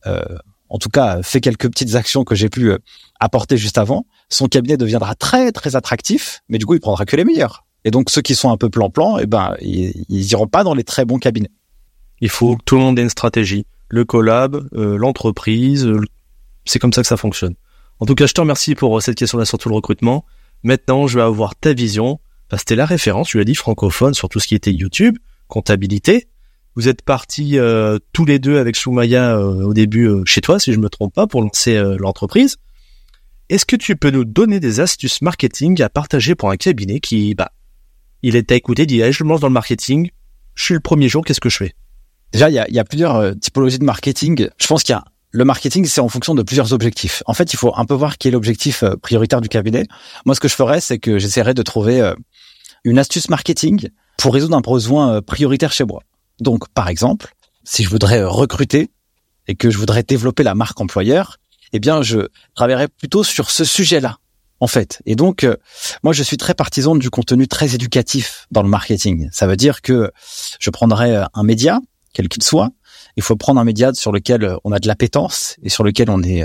en tout cas, fait quelques petites actions que j'ai pu apporter juste avant, son cabinet deviendra très très attractif, mais du coup, il prendra que les meilleurs. Et donc ceux qui sont un peu plan-plan, eh ben ils, iront pas dans les très bons cabinets. Il faut que tout le monde ait une stratégie. Le collab, euh, l'entreprise, euh, c'est comme ça que ça fonctionne. En tout cas, je te remercie pour euh, cette question-là sur tout le recrutement. Maintenant, je vais avoir ta vision. Parce que la référence, tu l'as dit, francophone sur tout ce qui était YouTube, comptabilité. Vous êtes partis tous les deux avec Soumaya au début chez toi, si je me trompe pas, pour lancer l'entreprise. Est-ce que tu peux nous donner des astuces marketing à partager pour un cabinet qui bah, il est à écouter, dit, je me lance dans le marketing, je suis le premier jour, qu'est-ce que je fais? Déjà, il y a, y a, plusieurs euh, typologies de marketing. Je pense qu'il y a le marketing, c'est en fonction de plusieurs objectifs. En fait, il faut un peu voir quel est l'objectif euh, prioritaire du cabinet. Moi, ce que je ferais, c'est que j'essaierais de trouver euh, une astuce marketing pour résoudre un besoin prioritaire chez moi. Donc, par exemple, si je voudrais recruter et que je voudrais développer la marque employeur, eh bien, je travaillerais plutôt sur ce sujet-là en fait. Et donc, euh, moi, je suis très partisan du contenu très éducatif dans le marketing. Ça veut dire que je prendrai euh, un média, quel qu'il soit. Il faut prendre un média sur lequel euh, on a de l'appétence et sur lequel on est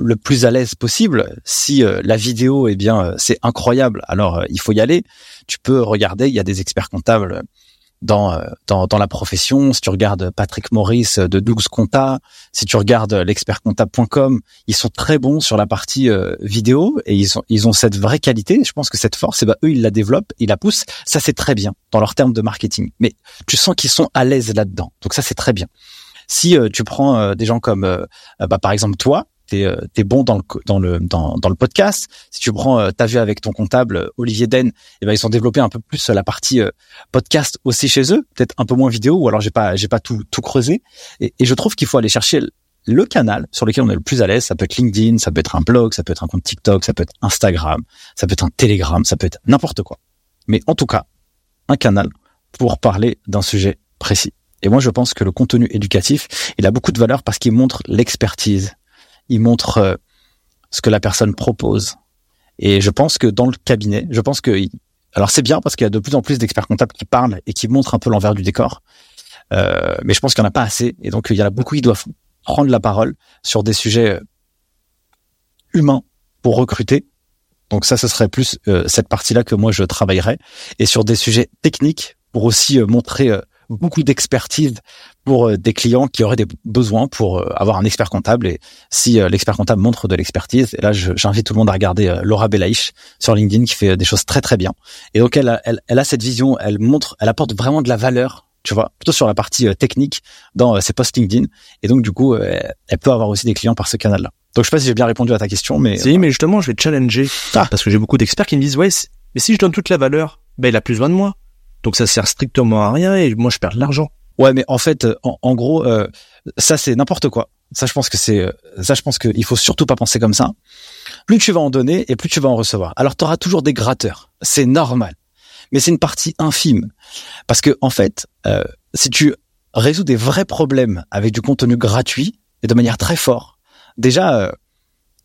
le plus à l'aise possible. Si la vidéo, eh bien, c'est incroyable, alors il faut y aller. Tu peux regarder, il y a des experts comptables dans, euh, dans, dans la profession. Si tu regardes Patrick Maurice de Dougs Compta, si tu regardes l'expertcomptable.com, ils sont très bons sur la partie euh, vidéo et ils ont, ils ont cette vraie qualité. Je pense que cette force, eh ben, eux, ils la développent, ils la poussent. Ça, c'est très bien dans leurs termes de marketing. Mais tu sens qu'ils sont à l'aise là-dedans. Donc ça, c'est très bien. Si euh, tu prends des gens comme, bah, par exemple, toi, t'es euh, es bon dans le dans le dans, le podcast. Si tu prends euh, ta vue avec ton comptable euh, Olivier Den, eh ben ils ont développé un peu plus la partie podcast aussi chez eux, peut-être un peu moins vidéo ou alors j'ai pas j'ai pas tout tout creusé et je trouve qu'il faut aller chercher le canal sur lequel on est le plus à l'aise, ça peut être LinkedIn, ça peut être un blog, ça peut être un compte TikTok, ça peut être Instagram, ça peut être un Telegram, ça peut être n'importe quoi. Mais en tout cas, un canal pour parler d'un sujet précis. Et moi, je pense que le contenu éducatif, il a beaucoup de valeur parce qu'il montre l'expertise il montre euh, ce que la personne propose. Et je pense que dans le cabinet, je pense que alors c'est bien parce qu'il y a de plus en plus d'experts comptables qui parlent et qui montrent un peu l'envers du décor. Euh, mais je pense qu'il n'y en a pas assez. Et donc il y en a beaucoup qui doivent prendre la parole sur des sujets euh, humains pour recruter. Donc ça, ce serait plus cette partie-là que moi je travaillerais. Et sur des sujets techniques pour aussi montrer beaucoup d'expertise pour euh, des clients qui auraient des besoins pour euh, avoir un expert comptable. Et si euh, l'expert comptable montre de l'expertise, et là j'invite tout le monde à regarder Laura Belaïch sur LinkedIn qui fait des choses très très bien. Et donc elle, elle, elle a cette vision, elle montre, elle apporte vraiment de la valeur tu vois, plutôt sur la partie technique dans ses posts LinkedIn. Et donc, du coup, elle peut avoir aussi des clients par ce canal-là. Donc, je sais pas si j'ai bien répondu à ta question, mais... Si, mais justement, je vais challenger. Ah. Parce que j'ai beaucoup d'experts qui me disent, ouais, mais si je donne toute la valeur, ben, il a plus besoin de moi. Donc ça sert strictement à rien et moi je perds de l'argent. Ouais, mais en fait, en, gros, euh, ça c'est n'importe quoi. Ça, je pense que c'est, euh, ça, je pense qu'il faut surtout pas penser comme ça. Plus tu vas en donner et plus tu vas en recevoir. Alors, tu auras toujours des gratteurs. C'est normal, mais c'est une partie infime parce que en fait, euh, si tu résous des vrais problèmes avec du contenu gratuit et de manière très forte, déjà,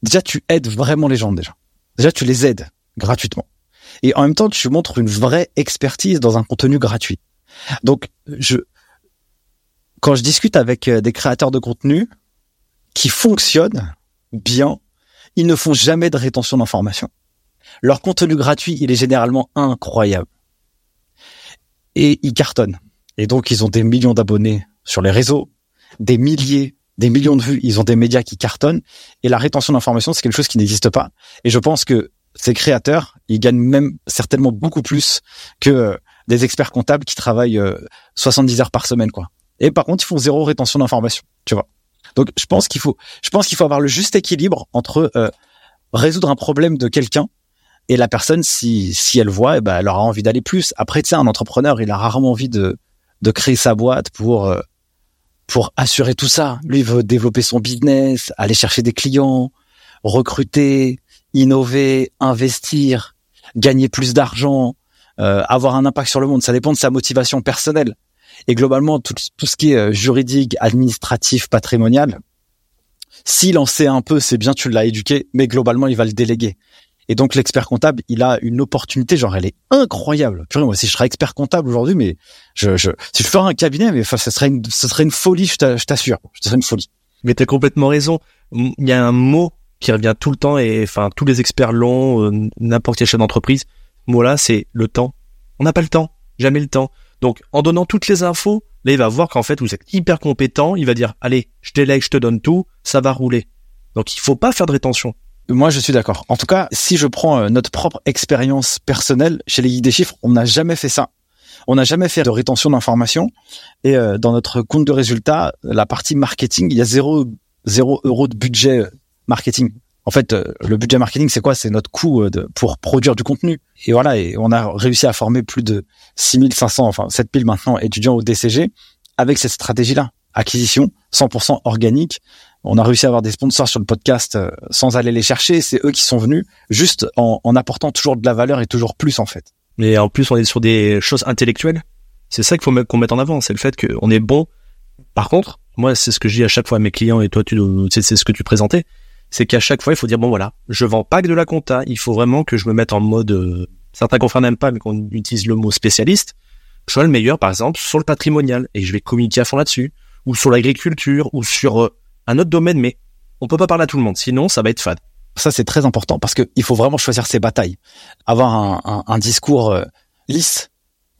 déjà tu aides vraiment les gens déjà. Déjà, tu les aides gratuitement et en même temps tu montres une vraie expertise dans un contenu gratuit. Donc je quand je discute avec des créateurs de contenu qui fonctionnent bien, ils ne font jamais de rétention d'informations. Leur contenu gratuit, il est généralement incroyable. Et ils cartonnent. Et donc, ils ont des millions d'abonnés sur les réseaux, des milliers, des millions de vues. Ils ont des médias qui cartonnent. Et la rétention d'informations, c'est quelque chose qui n'existe pas. Et je pense que ces créateurs, ils gagnent même certainement beaucoup plus que euh, des experts comptables qui travaillent 70 euh, heures par semaine, quoi. Et par contre, ils font zéro rétention d'informations, tu vois. Donc, je pense qu'il faut, je pense qu'il faut avoir le juste équilibre entre euh, résoudre un problème de quelqu'un et la personne, si si elle voit, eh ben, elle aura envie d'aller plus. Après, un entrepreneur, il a rarement envie de de créer sa boîte pour pour assurer tout ça. Lui il veut développer son business, aller chercher des clients, recruter, innover, investir, gagner plus d'argent, euh, avoir un impact sur le monde. Ça dépend de sa motivation personnelle. Et globalement, tout, ce qui est euh, juridique, administratif, patrimonial, s'il en sait un peu, c'est bien, tu l'as éduqué, mais globalement, il va le déléguer. Et donc l'expert comptable, il a une opportunité, genre elle est incroyable. Purée, moi si je serais expert comptable aujourd'hui, mais je, si je ferais un cabinet, mais ce serait une, ce serait une folie, je t'assure, ce serait une folie. Mais t'as complètement raison. Il y a un mot qui revient tout le temps et enfin tous les experts l'ont, euh, n'importe quel chef d'entreprise. Mot là, c'est le temps. On n'a pas le temps, jamais le temps. Donc en donnant toutes les infos, là il va voir qu'en fait vous êtes hyper compétent. Il va dire allez, je délègue, je te donne tout, ça va rouler. Donc il faut pas faire de rétention. Moi, je suis d'accord. En tout cas, si je prends euh, notre propre expérience personnelle chez les guides des chiffres, on n'a jamais fait ça. On n'a jamais fait de rétention d'informations. Et euh, dans notre compte de résultats, la partie marketing, il y a zéro, zéro euro de budget marketing. En fait, le budget marketing, c'est quoi? C'est notre coût de, pour produire du contenu. Et voilà, et on a réussi à former plus de 6500, enfin 7000 maintenant étudiants au DCG avec cette stratégie-là. Acquisition 100% organique, on a réussi à avoir des sponsors sur le podcast euh, sans aller les chercher. C'est eux qui sont venus juste en, apportant toujours de la valeur et toujours plus en fait. Mais en plus, on est sur des choses intellectuelles. C'est ça qu'il faut qu'on mette en avant. C'est le fait qu'on est bon. Par contre, moi, c'est ce que je dis à chaque fois à mes clients et toi, tu, c'est ce que tu présentais. C'est qu'à chaque fois, il faut dire bon voilà, je vends pas que de la compta. Il faut vraiment que je me mette en mode. Euh, certains confrères n'aiment pas, mais qu'on utilise le mot spécialiste. Je sois le meilleur, par exemple, sur le patrimonial et je vais communiquer à fond là-dessus, ou sur l'agriculture, ou sur euh, un autre domaine, mais on peut pas parler à tout le monde, sinon ça va être fade. Ça c'est très important parce qu'il faut vraiment choisir ses batailles, avoir un, un, discours euh, lisse,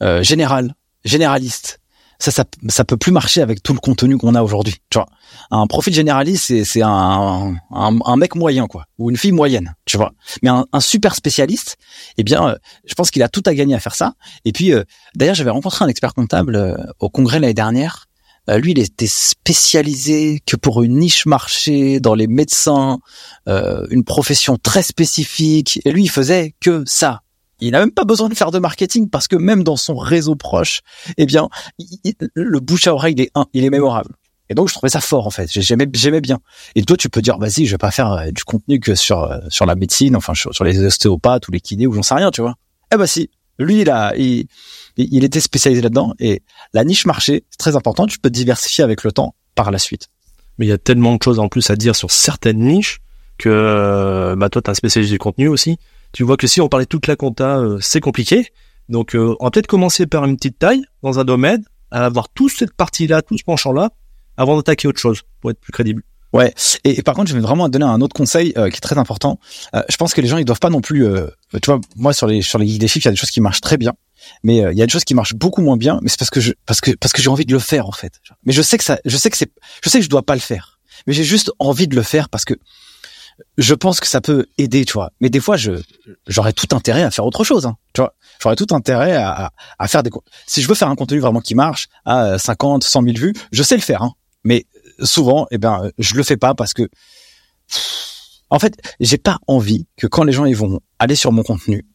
euh, général, généraliste. Ça, ça, ça peut plus marcher avec tout le contenu qu'on a aujourd'hui. Tu vois, un profil généraliste, c'est, c'est un, un, un, mec moyen, quoi, ou une fille moyenne, tu vois. Mais un, un super spécialiste, eh bien, euh, je pense qu'il a tout à gagner à faire ça. Et puis, d'ailleurs, j'avais rencontré un expert comptable au congrès l'année dernière euh, lui, il était spécialisé que pour une niche marché dans les médecins, euh, une profession très spécifique. Et lui, il faisait que ça. Il n'a même pas besoin de faire de marketing parce que même dans son réseau proche, eh bien, le bouche à oreille, il est, il est mémorable. Et donc, je trouvais ça fort, en fait. J'aimais, j'aimais bien. Et toi, tu peux dire, vas-y, je vais pas faire euh, du contenu que sur, sur la médecine, enfin, sur, les ostéopathes ou les kinés ou j'en sais rien, tu vois. Eh ben, si. Lui, il a, il, il était spécialisé là-dedans et la niche marché, c'est très important. Tu peux diversifier avec le temps par la suite. Mais il y a tellement de choses en plus à dire sur certaines niches que euh, bah toi t'es un spécialiste du contenu aussi. Tu vois que si on parlait toute la compta, euh, c'est compliqué. Donc euh, on va peut-être commencer par une petite taille dans un domaine, à avoir toute cette partie-là, tout ce penchant-là, avant d'attaquer autre chose pour être plus crédible. Ouais. Et, par contre, je vais vraiment donner un autre conseil qui est très important. je pense que les gens ils doivent pas non plus. tu vois, moi sur les sur les guides des chiffres, il y a des choses qui marchent très bien. Mais euh, il y a une chose qui marche beaucoup moins bien, mais c'est parce que je parce que parce que j'ai envie de le faire en fait. Mais je sais que ça, je sais que c'est, je sais que je dois pas le faire. Mais j'ai juste envie de le faire parce que je pense que ça peut aider, tu vois. Mais des fois, je j'aurais tout intérêt à faire autre chose, hein, tu vois. J'aurais tout intérêt à, à faire des. Si je veux faire un contenu vraiment qui marche à 50, 100 000 vues, je sais le faire, hein. Mais souvent, eh ben, je le fais pas parce que en fait, j'ai pas envie que quand les gens ils vont aller sur mon contenu,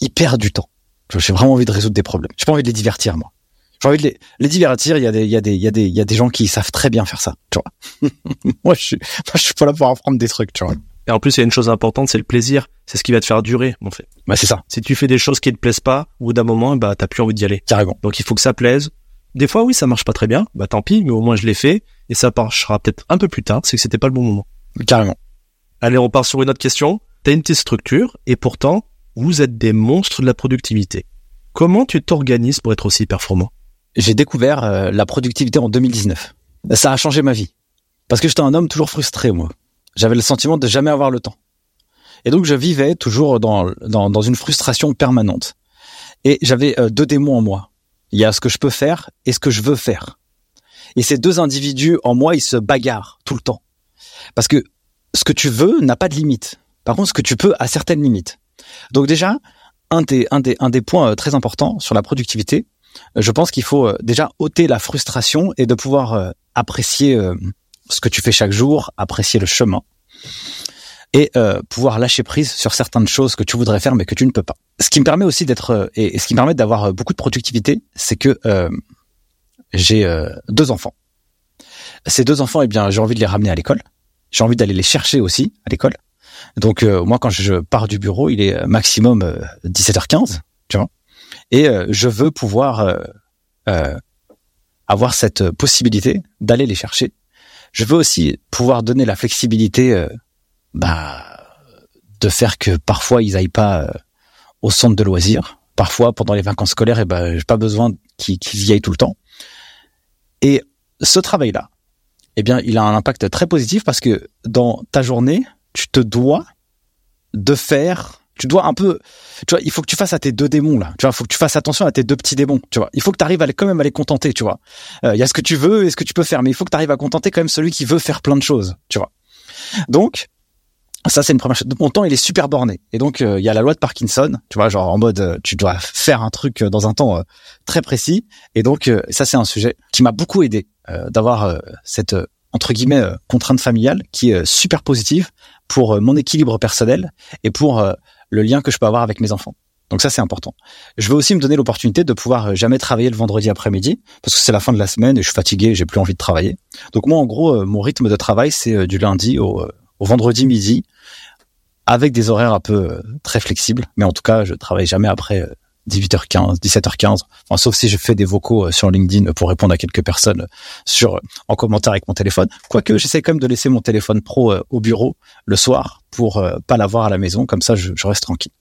ils perdent du temps. J'ai vraiment envie de résoudre des problèmes. J'ai pas envie de les divertir, moi. J'ai envie de les, les divertir. Il y a des, il y a des, il y a des, il y a des gens qui savent très bien faire ça. Tu vois. [LAUGHS] moi, je suis, moi, je suis pas là pour apprendre des trucs, tu vois. Et en plus, il y a une chose importante, c'est le plaisir. C'est ce qui va te faire durer, en fait. Bah, c'est ça. Si tu fais des choses qui te plaisent pas, au bout d'un moment, bah, t'as plus envie d'y aller. Carrément. Donc, il faut que ça plaise. Des fois, oui, ça marche pas très bien. Bah, tant pis, mais au moins, je l'ai fait. Et ça marchera peut-être un peu plus tard. C'est que c'était pas le bon moment. Carrément. Allez, on part sur une autre question. T'as une petite structure et pourtant, vous êtes des monstres de la productivité. Comment tu t'organises pour être aussi performant? J'ai découvert euh, la productivité en 2019. Ça a changé ma vie. Parce que j'étais un homme toujours frustré, moi. J'avais le sentiment de jamais avoir le temps. Et donc je vivais toujours dans, dans, dans une frustration permanente. Et j'avais euh, deux démons en moi. Il y a ce que je peux faire et ce que je veux faire. Et ces deux individus en moi, ils se bagarrent tout le temps. Parce que ce que tu veux n'a pas de limite. Par contre, ce que tu peux a certaines limites. Donc déjà, un des, un des, un des points euh, très importants sur la productivité, je pense qu'il faut euh, déjà ôter la frustration et de pouvoir apprécier ce que tu fais chaque jour, apprécier le chemin et pouvoir lâcher prise sur certaines choses que tu voudrais faire mais que tu ne peux pas. Ce qui me permet aussi d'être et, ce qui me permet d'avoir beaucoup de productivité, c'est que j'ai deux enfants. Ces deux enfants, eh bien, j'ai envie de les ramener à l'école. J'ai envie d'aller les chercher aussi à l'école. Donc euh, moi quand je pars du bureau, il est maximum 17h15, euh, tu vois. Et euh, je veux pouvoir avoir cette possibilité d'aller les chercher. Je veux aussi pouvoir donner la flexibilité bah de faire que parfois ils aillent pas au centre de loisirs. Parfois pendant les vacances scolaires, eh ben j'ai pas besoin qu'ils y aillent tout le temps. Et ce travail-là, eh bien, il a un impact très positif parce que dans ta journée, tu te dois de faire tu dois un peu tu vois il faut que tu fasses à tes deux démons là. Tu vois il faut que tu fasses attention à tes deux petits démons tu vois. Il faut que tu arrives à les, quand même à les contenter tu vois. Euh, il y a ce que tu veux et ce que tu peux faire mais il faut que tu arrives à contenter quand même celui qui veut faire plein de choses tu vois. Donc ça c'est une première chose. Mon temps il est super borné. Et donc euh, il y a la loi de Parkinson tu vois genre en mode euh, tu dois faire un truc dans un temps très précis. Et donc ça c'est un sujet qui m'a beaucoup aidé d'avoir cette entre guillemets contrainte familiale qui est super positive pour mon équilibre personnel et pour le lien que je peux avoir avec mes enfants. Donc ça c'est important. Je veux aussi me donner l'opportunité de pouvoir euh, jamais travailler le vendredi après-midi parce que c'est la fin de la semaine et je suis fatigué, j'ai plus envie de travailler. Donc moi en gros mon rythme de travail c'est du lundi au, au vendredi midi avec des horaires un peu très flexibles, mais en tout cas je travaille jamais après 18h15, 17h15, enfin, sauf si je fais des vocaux euh, sur LinkedIn pour répondre à quelques personnes euh, sur euh, en commentaire avec mon téléphone. Quoique j'essaie quand même de laisser mon téléphone pro au bureau le soir pour pas l'avoir à la maison, comme ça je, reste tranquille.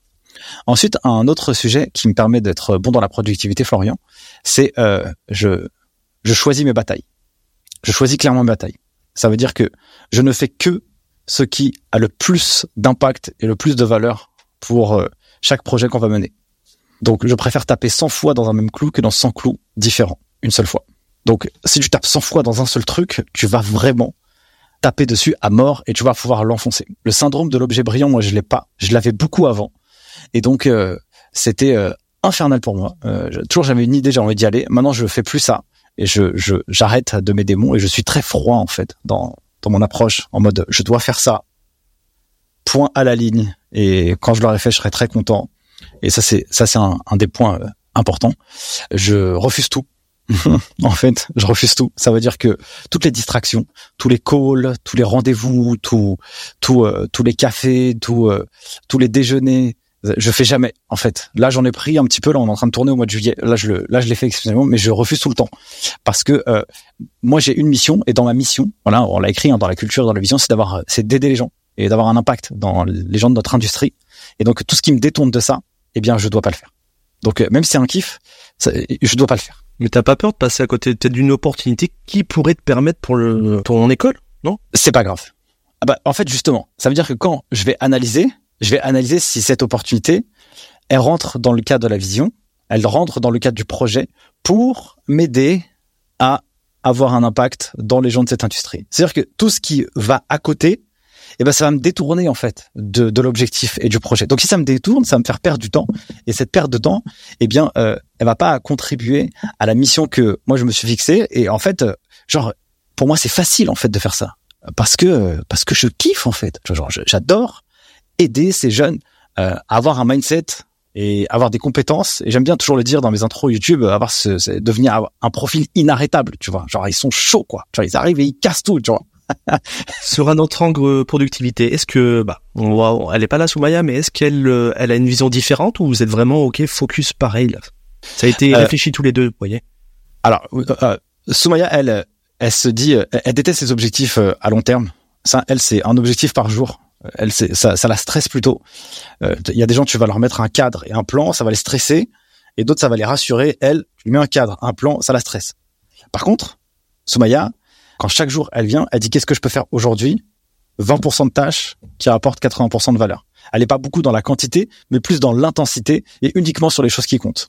Ensuite, un autre sujet qui me permet d'être bon dans la productivité, Florian, c'est euh, je je choisis mes batailles. Je choisis clairement mes batailles. Ça veut dire que je ne fais que ce qui a le plus d'impact et le plus de valeur pour chaque projet qu'on va mener. Donc je préfère taper 100 fois dans un même clou que dans 100 clous différents, une seule fois. Donc si tu tapes 100 fois dans un seul truc, tu vas vraiment taper dessus à mort et tu vas pouvoir l'enfoncer. Le syndrome de l'objet brillant, moi je l'ai pas. Je l'avais beaucoup avant. Et donc euh, c'était euh, infernal pour moi. Euh, toujours j'avais une idée, j'ai envie d'y aller. Maintenant je fais plus ça et je j'arrête de mes démons et je suis très froid en fait dans dans mon approche en mode je dois faire ça. Point à la ligne et quand je l'aurai fait, je serai très content et ça, c'est ça, c'est un, des points euh, importants. Je refuse tout. [LAUGHS] en fait, je refuse tout. Ça veut dire que toutes les distractions, tous les calls, tous les rendez-vous, tout, tout, euh, tous les cafés, tout, euh, tous les déjeuners, je fais jamais. En fait, là, j'en ai pris un petit peu. Là, on est en train de tourner au mois de juillet. Là, je le, là, je l'ai fait exceptionnellement, mais je refuse tout le temps parce que moi, j'ai une mission et dans ma mission, voilà, on l'a écrit hein, dans la culture, dans la vision, c'est d'avoir, c'est d'aider les gens et d'avoir un impact dans les gens de notre industrie. Et donc, tout ce qui me détourne de ça, eh bien, je dois pas le faire. Donc, euh, même si c'est un kiff, je dois pas le faire. Mais t'as pas peur de passer à côté peut-être d'une opportunité qui pourrait te permettre pour le, ton école, non? C'est pas grave. Ah bah, en fait, justement, ça veut dire que quand je vais analyser, je vais analyser si cette opportunité, elle rentre dans le cadre de la vision, elle rentre dans le cadre du projet pour m'aider à avoir un impact dans les gens de cette industrie. C'est-à-dire que tout ce qui va à côté, eh ben ça va me détourner en fait de, de l'objectif et du projet. Donc si ça me détourne, ça va me faire perdre du temps. Et cette perte de temps, eh bien, euh, elle va pas contribuer à la mission que moi je me suis fixée. Et en fait, euh, genre, pour moi c'est facile en fait de faire ça parce que parce que je kiffe en fait. Genre, j'adore aider ces jeunes euh, à avoir un mindset et avoir des compétences. Et j'aime bien toujours le dire dans mes intros YouTube, avoir ce, devenir un profil inarrêtable, tu vois. Genre ils sont chauds quoi. Genre ils arrivent et ils cassent tout, tu vois. [LAUGHS] Sur un autre angle productivité, est-ce que, bah, on voit, elle est pas là, Soumaya, mais est-ce qu'elle, euh, elle a une vision différente ou vous êtes vraiment ok focus pareil là? Ça a été euh, réfléchi tous les deux, vous voyez? Alors, euh, Soumaya, elle, elle se dit, elle déteste ses objectifs à long terme. Ça, elle, c'est un objectif par jour. Elle, ça, ça la stresse plutôt. Il y a des gens, tu vas leur mettre un cadre et un plan, ça va les stresser. et d'autres ça va les rassurer. Elle, je lui mets un cadre, un plan, ça la stresse. Par contre, Soumaya, quand chaque jour elle vient, elle dit qu'est-ce que je peux faire aujourd'hui? 20% de tâches qui rapportent 80% de valeur. Elle n'est pas beaucoup dans la quantité, mais plus dans l'intensité et uniquement sur les choses qui comptent.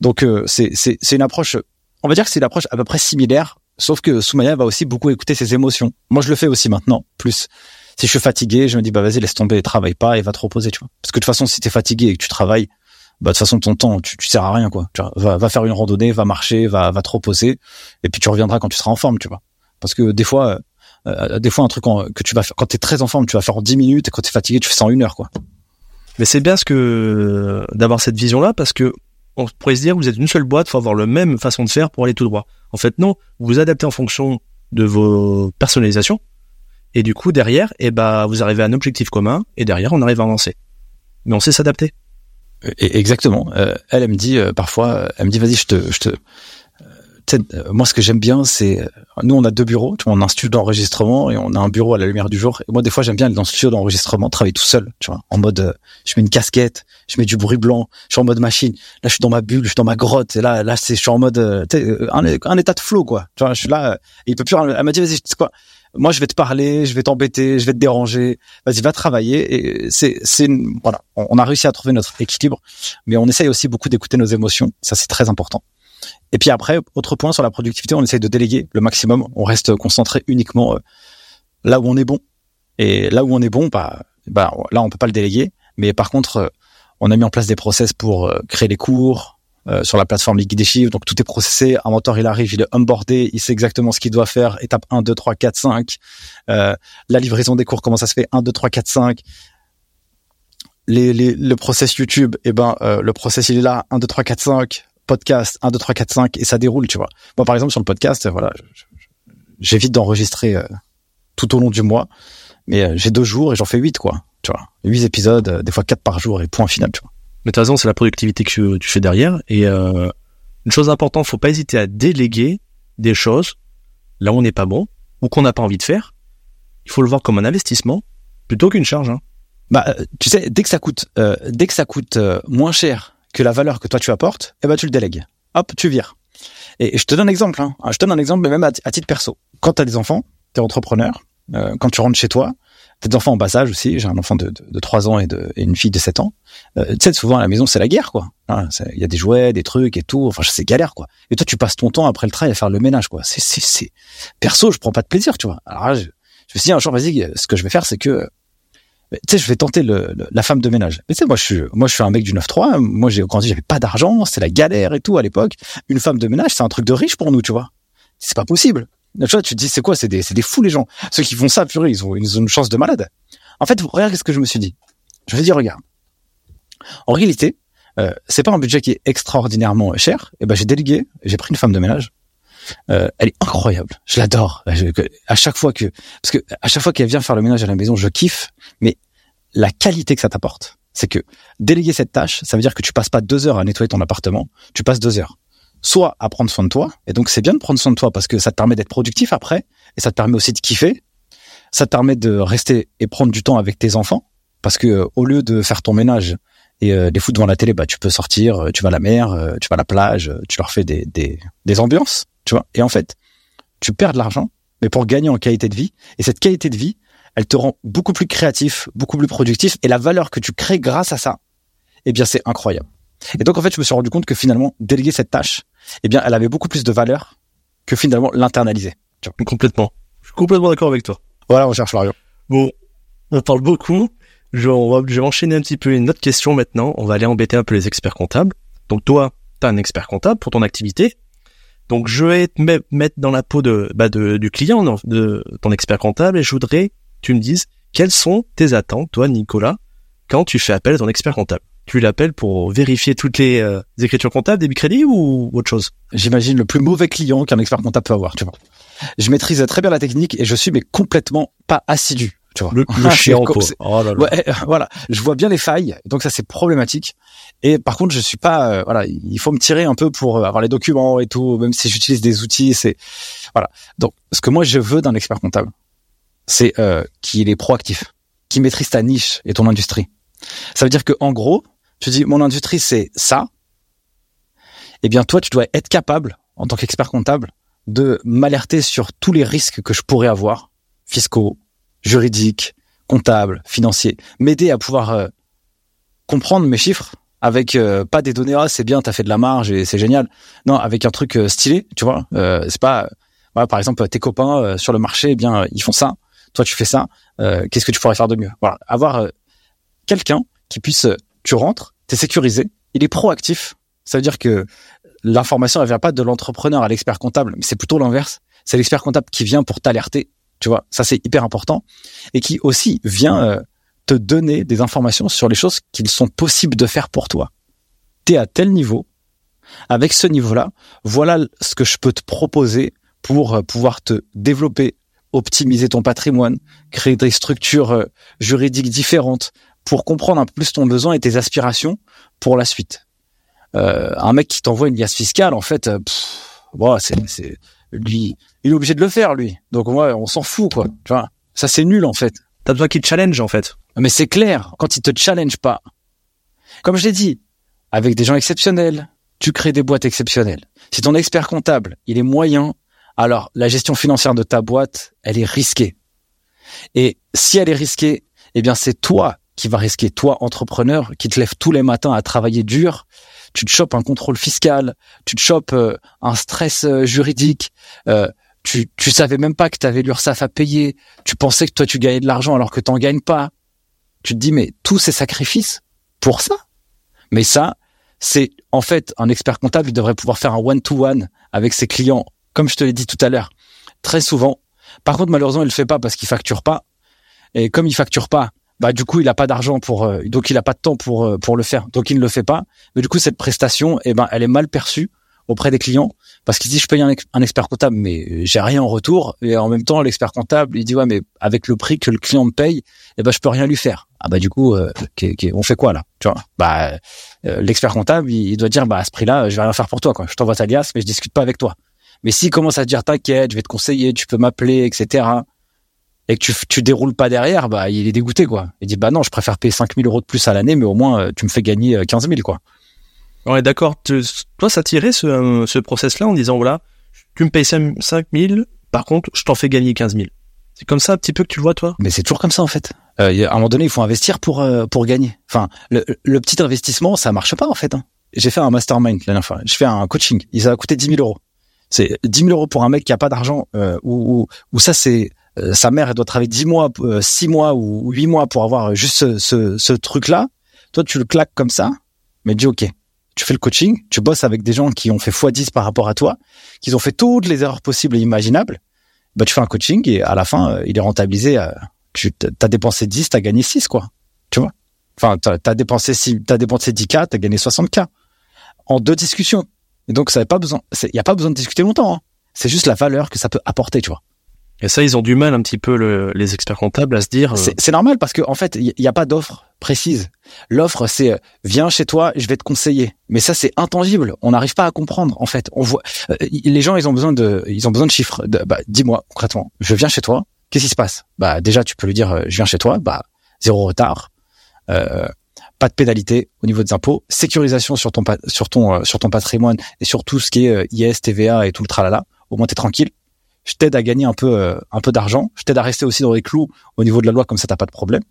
Donc euh, c'est une approche, on va dire que c'est une approche à peu près similaire, sauf que Soumaya va aussi beaucoup écouter ses émotions. Moi je le fais aussi maintenant, plus. Si je suis fatigué, je me dis bah vas-y laisse tomber, travaille pas et va te reposer, tu vois. Parce que de toute façon si t'es fatigué et que tu travailles, bah de toute façon ton temps tu, tu sers à rien quoi. Tu vois, va, va faire une randonnée, va marcher, va va te reposer et puis tu reviendras quand tu seras en forme, tu vois. Parce que des fois euh, des fois un truc que tu vas faire quand t'es très en forme, tu vas faire en 10 minutes et quand t'es fatigué, tu fais ça en une heure quoi. Mais c'est bien ce que d'avoir cette vision là parce que on pourrait se dire vous êtes une seule boîte, faut avoir la même façon de faire pour aller tout droit. En fait non, vous vous adaptez en fonction de vos personnalisations et du coup derrière, eh ben vous arrivez à un objectif commun et derrière on arrive à avancer. Mais on sait s'adapter. Exactement. Euh, elle, elle me dit euh, parfois, elle me dit vas-y, je te, je te, euh, moi, ce que j'aime bien, c'est euh, nous, on a deux bureaux. Tu vois, on a un studio d'enregistrement et on a un bureau à la lumière du jour. Moi, des fois, j'aime bien aller dans le studio d'enregistrement, travailler tout seul. Tu vois, en mode, euh, je mets une casquette, je mets du bruit blanc, je suis en mode machine. Là, je suis dans ma bulle, je suis dans ma grotte. Et là, là, c'est, je suis en mode, un, un, état de flow, quoi. Tu vois, je suis là. Et il peut plus. Elle m'a dit, vas-y, quoi? Moi je vais te parler, je vais t'embêter, je vais te déranger. Vas-y, va travailler. Et c'est, c'est, voilà, on, a réussi à trouver notre équilibre, mais on essaye aussi beaucoup d'écouter nos émotions. Ça, c'est très important. Et puis après, autre point sur la productivité, on essaye de déléguer le maximum. On reste concentré uniquement euh, là où on est bon. Et là où on est bon, bah, bah là on peut pas le déléguer. Mais par contre, euh, on a mis en place des process pour euh, créer les cours sur la plateforme Liquid des chiffres. Donc tout est processé. Un mentor il arrive, il est onboardé, il sait exactement ce qu'il doit faire. Étape 1, 2, 3, 4, 5. la livraison des cours, comment ça se fait? 1, 2, 3, 4, 5. Les, les, le process YouTube, eh ben le process il est là 1 2 3 4 5 podcast 1 2 3 4 5 et ça déroule, tu vois. Moi par exemple sur le podcast, voilà, j'évite d'enregistrer euh, tout au long du mois, mais euh, j'ai deux jours et j'en fais huit quoi, tu vois. Huit épisodes, euh, des fois quatre par jour et point final, tu vois. Mais de toute façon, c'est la productivité que tu fais derrière et une chose importante, faut pas hésiter à déléguer des choses là où on n'est pas bon ou qu'on n'a pas envie de faire. Il faut le voir comme un investissement plutôt qu'une charge. Hein. Bah, tu sais, dès que ça coûte, dès que ça coûte moins cher que la valeur que toi tu apportes, eh ben tu le délègues. Hop, tu vires. Et, je te donne un exemple. Hein. Je te donne un exemple, mais même à, titre perso. Quand tu as des enfants, tu es entrepreneur. Euh, quand tu rentres chez toi, t'as des enfants en bas âge aussi. J'ai un enfant de, de, 3 ans et, une fille de 7 ans. Euh, tu sais, souvent à la maison, c'est la guerre, quoi. Il y a des jouets, des trucs et tout. Enfin, c'est galère, quoi. Et toi, tu passes ton temps après le travail à faire le ménage, quoi. C'est... Perso, je prends pas de plaisir, tu vois. Alors je, je me suis dit un jour, vas-y, ce que je vais faire, c'est que tu sais, je vais tenter le, la femme de ménage. Mais tu sais, moi, je suis, moi, je suis un mec du 9-3. Moi, j'ai grandi, j'avais pas d'argent, c'est la galère et tout à l'époque. Une femme de ménage, c'est un truc de riche pour nous, tu vois. C'est pas possible. Tu vois, tu te dis, c'est quoi? C'est des, c'est des fous les gens. Ceux qui font ça, purée, ils ont, ils ont une chance de malade. En fait, regarde ce que je me suis dit. Je me suis dit, regarde. En réalité, euh, c'est pas un budget qui est extraordinairement cher. Et eh ben, j'ai délégué, j'ai pris une femme de ménage. Euh, elle est incroyable. Je l'adore. À chaque fois que, parce que à chaque fois qu'elle vient faire le ménage à la maison, je kiffe. Mais la qualité que ça t'apporte, c'est que déléguer cette tâche, ça veut dire que tu passes pas deux heures à nettoyer ton appartement, tu passes deux heures. Soit à prendre soin de toi, et donc c'est bien de prendre soin de toi parce que ça te permet d'être productif après, et ça te permet aussi de kiffer. Ça te permet de rester et prendre du temps avec tes enfants, parce que au lieu de faire ton ménage et euh, les foutre devant la télé, bah tu peux sortir, euh, tu vas à la mer, euh, tu vas à la plage, tu leur fais des, des ambiances tu vois? Et en fait, tu perds de l'argent, mais pour gagner en qualité de vie. Et cette qualité de vie, elle te rend beaucoup plus créatif, beaucoup plus productif. Et la valeur que tu crées grâce à ça, eh bien, c'est incroyable. Et donc, en fait, je me suis rendu compte que finalement, déléguer cette tâche, eh bien, elle avait beaucoup plus de valeur que finalement l'internaliser. Complètement. Je suis complètement d'accord avec toi. Voilà, on cherche Florian. Bon, on parle beaucoup. Je, je vais enchaîner un petit peu une autre question maintenant. On va aller embêter un peu les experts comptables. Donc toi, tu as un expert comptable pour ton activité. Donc je vais te mettre dans la peau de, bah de du client, de ton expert comptable, et je voudrais que tu me dises quelles sont tes attentes, toi Nicolas, quand tu fais appel à ton expert comptable. Tu l'appelles pour vérifier toutes les euh, écritures comptables, débit crédit ou autre chose? J'imagine le plus mauvais client qu'un expert comptable peut avoir, tu vois. Je maîtrise très bien la technique et je suis mais complètement pas assidu. Tu vois. Le, [LAUGHS] le chiant, oh là là. Ouais, voilà. Je vois bien les failles, donc ça c'est problématique. Et par contre, je suis pas, euh, voilà, il faut me tirer un peu pour euh, avoir les documents et tout, même si j'utilise des outils, c'est, voilà. Donc, ce que moi je veux d'un expert comptable, c'est euh, qu'il est proactif, qu'il maîtrise ta niche et ton industrie. Ça veut dire que en gros, tu dis mon industrie c'est ça, eh bien toi, tu dois être capable, en tant qu'expert comptable, de m'alerter sur tous les risques que je pourrais avoir, fiscaux, juridiques, comptables, financiers, m'aider à pouvoir euh, comprendre mes chiffres avec euh, pas des données ah c'est bien t'as fait de la marge et c'est génial. Non avec un truc euh, stylé tu vois. C'est pas voilà, par exemple tes copains sur le marché eh bien ils font ça toi tu fais ça qu'est-ce que tu pourrais faire de mieux? Voilà. Avoir quelqu'un qui puisse tu rentres t'es sécurisé il est proactif. Ça veut dire que l'information elle vient pas de l'entrepreneur à l'expert comptable mais c'est plutôt l'inverse. C'est l'expert comptable qui vient pour t'alerter tu vois, ça c'est hyper important et qui aussi vient euh, te donner des informations sur les choses qu'il sont possibles de faire pour toi. T'es à tel niveau, avec ce niveau-là, voilà ce que je peux te proposer pour euh, pouvoir te développer, optimiser ton patrimoine, créer des structures euh, juridiques différentes pour comprendre un peu plus ton besoin et tes aspirations pour la suite. Euh, un mec qui t'envoie une liasse fiscale, en fait, bon, c'est lui, il est obligé de le faire, lui. Donc moi, on s'en fout, quoi. Tu vois, ça c'est nul en fait. T'as besoin qu'il te challenge en fait. Mais c'est clair, quand il te challenge pas. Comme je l'ai dit, avec des gens exceptionnels, tu crées des boîtes exceptionnelles. Si ton expert comptable, il est moyen, alors la gestion financière de ta boîte, elle est risquée. Et si elle est risquée, eh bien c'est toi qui vas risquer, toi entrepreneur, qui te lève tous les matins à travailler dur tu te chopes un contrôle fiscal, tu te chopes euh, un stress euh, juridique, euh, tu, tu savais même pas que tu avais l'URSSAF à payer, tu pensais que toi tu gagnais de l'argent alors que t'en gagnes pas. Tu te dis mais tous ces sacrifices pour ça? Mais ça, c'est en fait un expert comptable, il devrait pouvoir faire un one-to-one avec ses clients, comme je te l'ai dit tout à l'heure, très souvent. Par contre, malheureusement, il le fait pas parce qu'il facture pas. Et comme il facture pas, bah du coup il a pas d'argent pour euh, donc il a pas de temps pour euh, pour le faire donc il ne le fait pas mais du coup cette prestation eh ben elle est mal perçue auprès des clients parce qu'il dit je paye un, un expert comptable mais j'ai rien en retour. Et en même temps l'expert comptable il dit ouais mais avec le prix que le client me paye eh ben je peux rien lui faire. Ah bah du coup euh, on fait quoi là? Tu vois? Bah l'expert comptable il, doit dire bah à ce prix-là je vais rien faire pour toi quoi. Je t'envoie ta liasse mais je discute pas avec toi. Mais s'il commence à te dire t'inquiète je vais te conseiller tu peux m'appeler etc et que tu, tu déroules pas derrière, bah il est dégoûté quoi. Il dit bah non, je préfère payer 5000 euros de plus à l'année, mais au moins euh, tu me fais gagner 15 euh, 000 quoi. Ouais d'accord. Toi ça tirait ce, euh, ce process là en disant voilà, tu me payes 5000, par contre je t'en fais gagner 15 000. C'est comme ça un petit peu que tu le vois toi? Mais c'est toujours comme ça en fait. Euh, à un moment donné il faut investir pour pour gagner. Enfin le, le, petit investissement ça marche pas en fait. Hein. J'ai fait un mastermind la dernière fois. Je fais un coaching. Il ça a coûté 10 000 euros. C'est 10 000 euros pour un mec qui a pas d'argent euh, ou, ou, ou ça c'est euh, sa mère elle doit travailler 10 mois, 6 euh, mois ou 8 mois pour avoir juste ce, ce, ce truc-là. Toi, tu le claques comme ça, mais dis OK. Tu fais le coaching, tu bosses avec des gens qui ont fait x10 par rapport à toi, qui ont fait toutes les erreurs possibles et imaginables. Bah, tu fais un coaching et à la fin, euh, il est rentabilisé. tu as dépensé 10, tu as gagné 6, quoi. Tu vois? Enfin, tu as, dépensé, si, as dépensé 10K, tu as gagné 60K. En deux discussions. Et donc, il n'y a pas besoin de discuter longtemps. Hein. C'est juste la valeur que ça peut apporter, tu vois. Et ça, ils ont du mal un petit peu le, les experts comptables à se dire. Euh, c'est normal parce qu'en en fait, il n'y a pas d'offre précise. L'offre, c'est euh, viens chez toi, je vais te conseiller. Mais ça, c'est intangible. On n'arrive pas à comprendre. En fait, on voit euh, les gens, ils ont besoin de, ils ont besoin de chiffres. bah, dis-moi concrètement, je viens chez toi. Qu'est-ce qui se passe? Bah, déjà, tu peux lui dire, je viens chez toi. Bah, zéro retard. Euh, pas de pénalité au niveau des impôts, sécurisation sur ton sur ton sur ton patrimoine et sur tout ce qui est IS, TVA et tout le tralala. Au moins t'es tranquille je t'aide à gagner un peu euh, un peu d'argent, je t'aide à rester aussi dans les clous au niveau de la loi comme ça t'as pas de problème.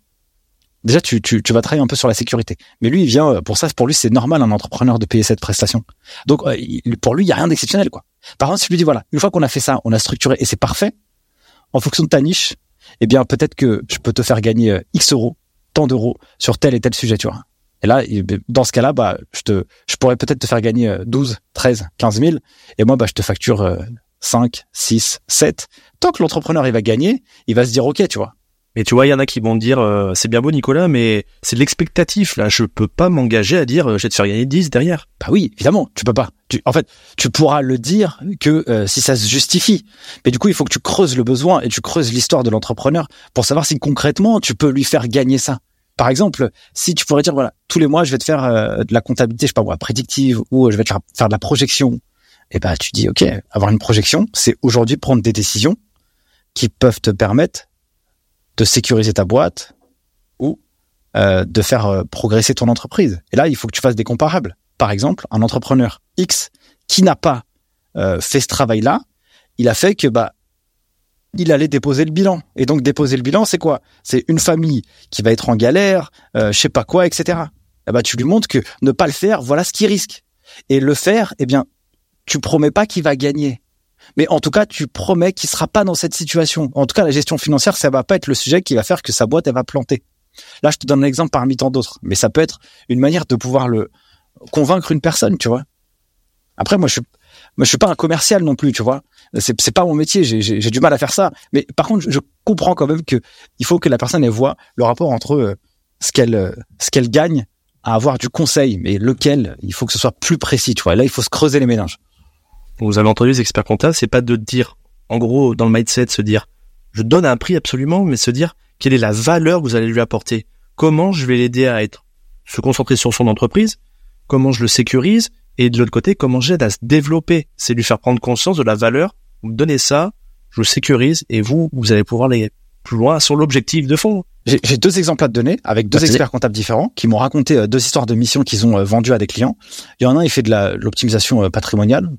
Déjà tu, tu, tu vas travailler un peu sur la sécurité. Mais lui il vient euh, pour ça pour lui c'est normal un entrepreneur de payer cette prestation. Donc euh, pour lui il y a rien d'exceptionnel quoi. Par contre si je lui dis voilà, une fois qu'on a fait ça, on a structuré et c'est parfait en fonction de ta niche, eh bien peut-être que je peux te faire gagner X euros, tant d'euros sur tel et tel sujet, tu vois. Et là, dans ce cas-là, bah, je te, je pourrais peut-être te faire gagner 12, 13, 15 000. Et moi, bah, je te facture 5, 6, 7. Tant que l'entrepreneur il va gagner, il va se dire ok, tu vois. Mais tu vois, il y en a qui vont dire euh, c'est bien beau Nicolas, mais c'est de l'expectatif là. Je peux pas m'engager à dire euh, je vais te faire gagner 10 derrière. Bah oui, évidemment, tu peux pas. Tu, en fait, tu pourras le dire que euh, si ça se justifie. Mais du coup, il faut que tu creuses le besoin et tu creuses l'histoire de l'entrepreneur pour savoir si concrètement tu peux lui faire gagner ça. Par exemple, si tu pourrais dire voilà, tous les mois je vais te faire de la comptabilité, je sais pas moi, prédictive ou je vais te faire de la projection et eh ben tu dis ok, avoir une projection, c'est aujourd'hui prendre des décisions qui peuvent te permettre de sécuriser ta boîte ou euh, de faire euh, progresser ton entreprise. Et là, il faut que tu fasses des comparables. par exemple, un entrepreneur X qui n'a pas euh, fait ce travail-là, il a fait que bah il allait déposer le bilan. Et donc déposer le bilan, c'est quoi? C'est une famille qui va être en galère, euh, je sais pas quoi, etc. Eh bah tu lui montres que ne pas le faire, voilà ce qu'il risque. Et le faire, eh bien, tu promets pas qu'il va gagner. Mais en tout cas, tu promets qu'il sera pas dans cette situation. En tout cas, la gestion financière, ça va pas être le sujet qui va faire que sa boîte, elle va planter. Là, je te donne un exemple parmi tant d'autres. Mais ça peut être une manière de pouvoir le convaincre une personne, tu vois. Après, moi, je suis, suis pas un commercial non plus, tu vois. C'est, pas mon métier. J'ai, du mal à faire ça. Mais par contre, je, comprends quand même que il faut que la personne elle voit le rapport entre euh, ce qu'elle, euh, ce qu'elle gagne à avoir du conseil, mais lequel? Il faut que ce soit plus précis, tu vois. là, il faut se creuser les méninges. Vous avez entendu les experts comptables, c'est pas de dire, en gros, dans le mindset, se dire, je donne un prix absolument, mais se dire quelle est la valeur que vous allez lui apporter? Comment je vais l'aider à être, se concentrer sur son entreprise, comment je le sécurise, et de l'autre côté, comment j'aide à se développer? C'est lui faire prendre conscience de la valeur. Vous me donnez ça, je le sécurise, et vous, vous allez pouvoir aller plus loin sur l'objectif de fond. J'ai deux exemples à te donner avec deux experts comptables différents qui m'ont raconté euh, deux histoires de missions qu'ils ont euh, vendues à des clients. Il y en a un, il fait de l'optimisation euh, patrimoniale.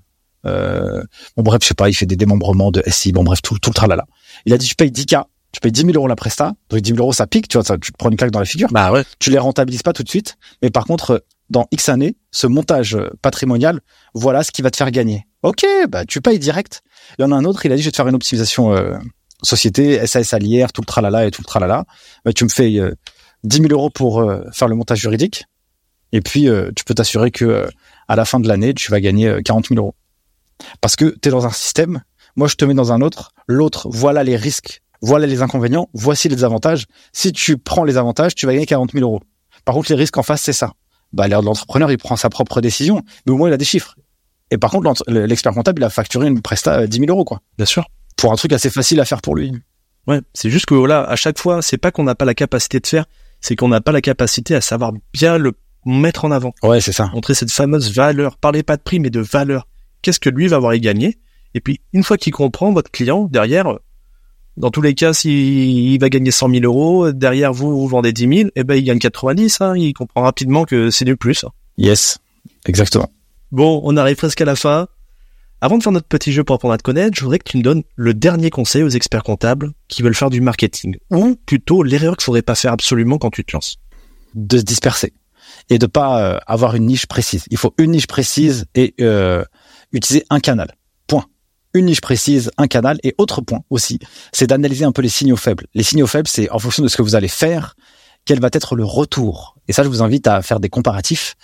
Euh, bon bref, je sais pas, il fait des démembrements de SI, bon bref, tout, tout le tralala. Il a dit, je paye 10K, tu payes 10 000 euros la presta, donc 10 000 euros ça pique, tu vois, ça, tu te prends une claque dans la figure. Bah ouais. Tu les rentabilises pas tout de suite, mais par contre, dans X années, ce montage patrimonial, voilà ce qui va te faire gagner. Ok, bah tu payes direct. Il y en a un autre, il a dit, je vais te faire une optimisation euh, société, SAS allière, tout le tralala et tout le tralala. Bah, tu me fais euh, 10 000 euros pour euh, faire le montage juridique, et puis euh, tu peux t'assurer que à la fin de l'année, tu vas gagner 40 000 euros. Parce que tu es dans un système, moi je te mets dans un autre, l'autre, voilà les risques, voilà les inconvénients, voici les avantages. Si tu prends les avantages, tu vas gagner 40 000 euros. Par contre, les risques en face, c'est ça. Bah, l'entrepreneur, il prend sa propre décision, mais au moins il a des chiffres. Et par contre, l'expert comptable, il a facturé une presta 10 000 euros, quoi. Bien sûr. Pour un truc assez facile à faire pour lui. Ouais, c'est juste que voilà, à chaque fois, c'est pas qu'on n'a pas la capacité de faire, c'est qu'on n'a pas la capacité à savoir bien le mettre en avant. Ouais, c'est ça. Montrer cette fameuse valeur. Parlez pas de prix, mais de valeur qu'est-ce que lui va avoir à y gagner. Et puis, une fois qu'il comprend votre client, derrière, dans tous les cas, s'il va gagner 100 000 euros, derrière vous, vous vendez 10 000, et ben, il gagne 90, hein, il comprend rapidement que c'est du plus. Hein. Yes, exactement. Bon, on arrive presque à la fin. Avant de faire notre petit jeu pour apprendre à te connaître, je voudrais que tu me donnes le dernier conseil aux experts comptables qui veulent faire du marketing. Ou plutôt l'erreur qu'il faudrait pas faire absolument quand tu te lances. De se disperser. Et de pas euh, avoir une niche précise. Il faut une niche précise et euh, utiliser un canal. Point. Une niche précise, un canal. Et autre point aussi, c'est d'analyser un peu les signaux faibles. Les signaux faibles, c'est en fonction de ce que vous allez faire, quel va être le retour. Et ça, je vous invite à faire des comparatifs.